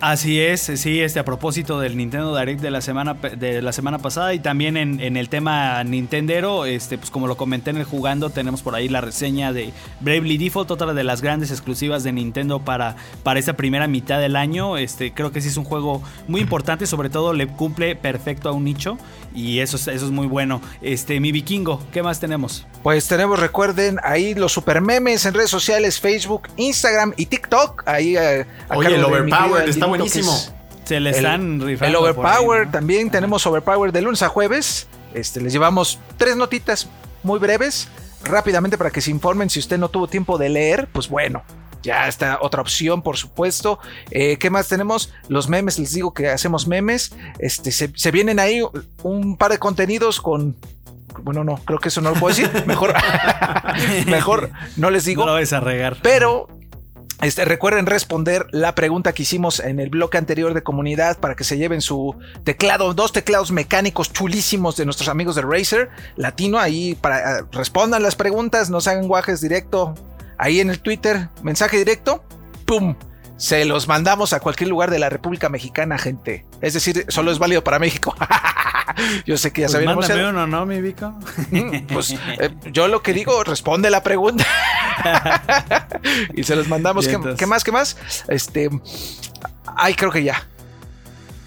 B: Así es, sí, este a propósito del Nintendo Direct de la semana de la semana pasada y también en, en el tema Nintendero, este, pues como lo comenté en el jugando, tenemos por ahí la reseña de Bravely Default, otra de las grandes exclusivas de Nintendo para, para esta primera mitad del año. Este, creo que sí es un juego muy importante, sobre todo le cumple perfecto a un nicho y eso es, eso es muy bueno. Este, mi vikingo, ¿qué más tenemos?
C: Pues tenemos, recuerden, ahí los super memes en redes sociales, Facebook, Instagram y TikTok. Ahí, eh,
A: Oye, el
C: querido
A: está buenísimo.
B: Se le
C: El-
B: están
C: El
B: rifando. ahí,
C: Overpower,
B: ¿no?
C: también tenemos Overpower de lunes a jueves. Este, les llevamos tres notitas muy breves, rápidamente para que se informen. Si usted no tuvo tiempo de leer, pues bueno, ya está otra opción, por supuesto. Eh, ¿Qué más tenemos? Los memes, les digo que hacemos memes. Este, se, se vienen ahí un par de contenidos con. Bueno, no, creo que eso no lo puedo decir. Mejor, mejor no les digo.
B: No lo vais a regar.
C: Pero este, recuerden responder la pregunta que hicimos en el bloque anterior de comunidad para que se lleven su teclado, dos teclados mecánicos chulísimos de nuestros amigos de Razer Latino. Ahí para eh, respondan las preguntas, no se hagan guajes directo. Ahí en el Twitter, mensaje directo, ¡pum! Se los mandamos a cualquier lugar de la República Mexicana, gente. Es decir, solo es válido para México. Yo sé que ya
B: Pues
C: sabían
B: mándame uno, ¿no, mi Vico?
C: pues eh, yo lo que digo, responde la pregunta. y se los mandamos. ¿Qué, más? ¿Qué más? Este. Ay, creo que ya.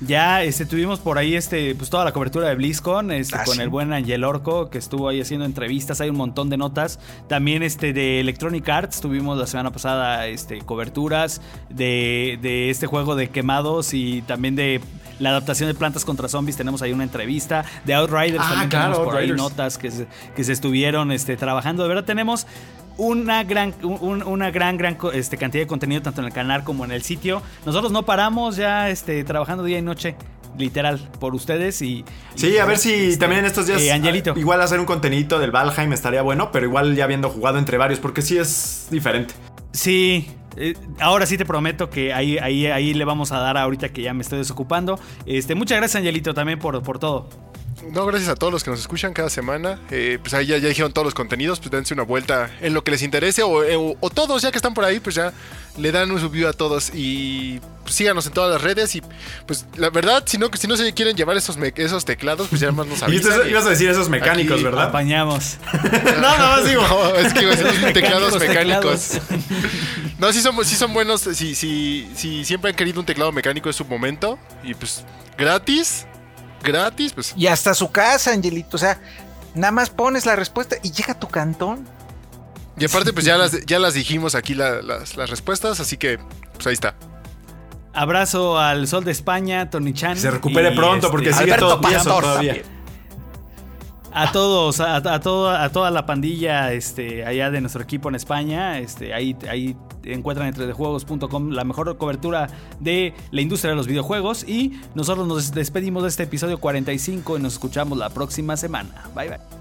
B: Ya este, tuvimos por ahí este, pues, toda la cobertura de BlizzCon este,
C: Ah,
B: con
C: sí.
B: el buen Angel Orco que estuvo ahí haciendo entrevistas, hay un montón de notas. También este, de Electronic Arts tuvimos la semana pasada este, coberturas de, de este juego de quemados y también de la adaptación de Plantas contra Zombies. Tenemos ahí una entrevista de Outriders,
A: Ah,
B: también
A: claro,
B: tenemos por ahí
A: Outriders.
B: notas que se, que se estuvieron este, trabajando. De verdad tenemos una gran, un- una gran, gran este, cantidad de contenido tanto en el canal como en el sitio. Nosotros no paramos ya este, trabajando día y noche, literal, por ustedes y...
A: Sí,
B: y,
A: a ver si
B: este,
A: también en estos días.
B: eh, Angelito.
A: ah, Igual hacer un contenidito del Valheim estaría bueno, pero igual ya habiendo jugado entre varios, porque sí es diferente.
B: Sí, eh, ahora sí te prometo que ahí, ahí, ahí le vamos a dar ahorita que ya me estoy desocupando. Este, muchas gracias, Angelito, también por, por todo.
D: No, gracias a todos los que nos escuchan cada semana. Eh, pues ahí ya, ya dijeron todos los contenidos, pues dense una vuelta en lo que les interese o, eh, o- o todos ya que están por ahí, pues ya le dan un subview a todos y pues, síganos en todas las redes y pues la verdad, si no, si no se quieren llevar esos, esos teclados, pues ya más nos
A: Y
D: avisan.
A: tú ibas a decir esos mecánicos,
D: Aquí,
A: ¿verdad?
B: Apañamos.
A: no, no, más digo.
D: No, es que iba a decir los teclados
B: Mecánicos.
D: No, sí son, sí son buenos. Si, si, si siempre han querido un teclado mecánico es su momento. Y pues gratis. Gratis, pues
C: Y hasta su casa, Angelito. O sea, nada más pones la respuesta y llega a tu cantón.
D: Y aparte, pues ya las, ya las dijimos aquí la- las, las respuestas, así que pues ahí está.
B: Abrazo al Sol de España, Tony Chan.
A: Se recupere pronto
B: este,
A: porque sigue
C: Alberto
A: todo todavía.
B: A todos, a, toda, a toda la pandilla este, allá de nuestro equipo en España, este, ahí, ahí encuentran en 3dejuegos.com la mejor cobertura de la industria de los videojuegos y nosotros nos despedimos de este episodio 45 y nos escuchamos la próxima semana. Bye bye.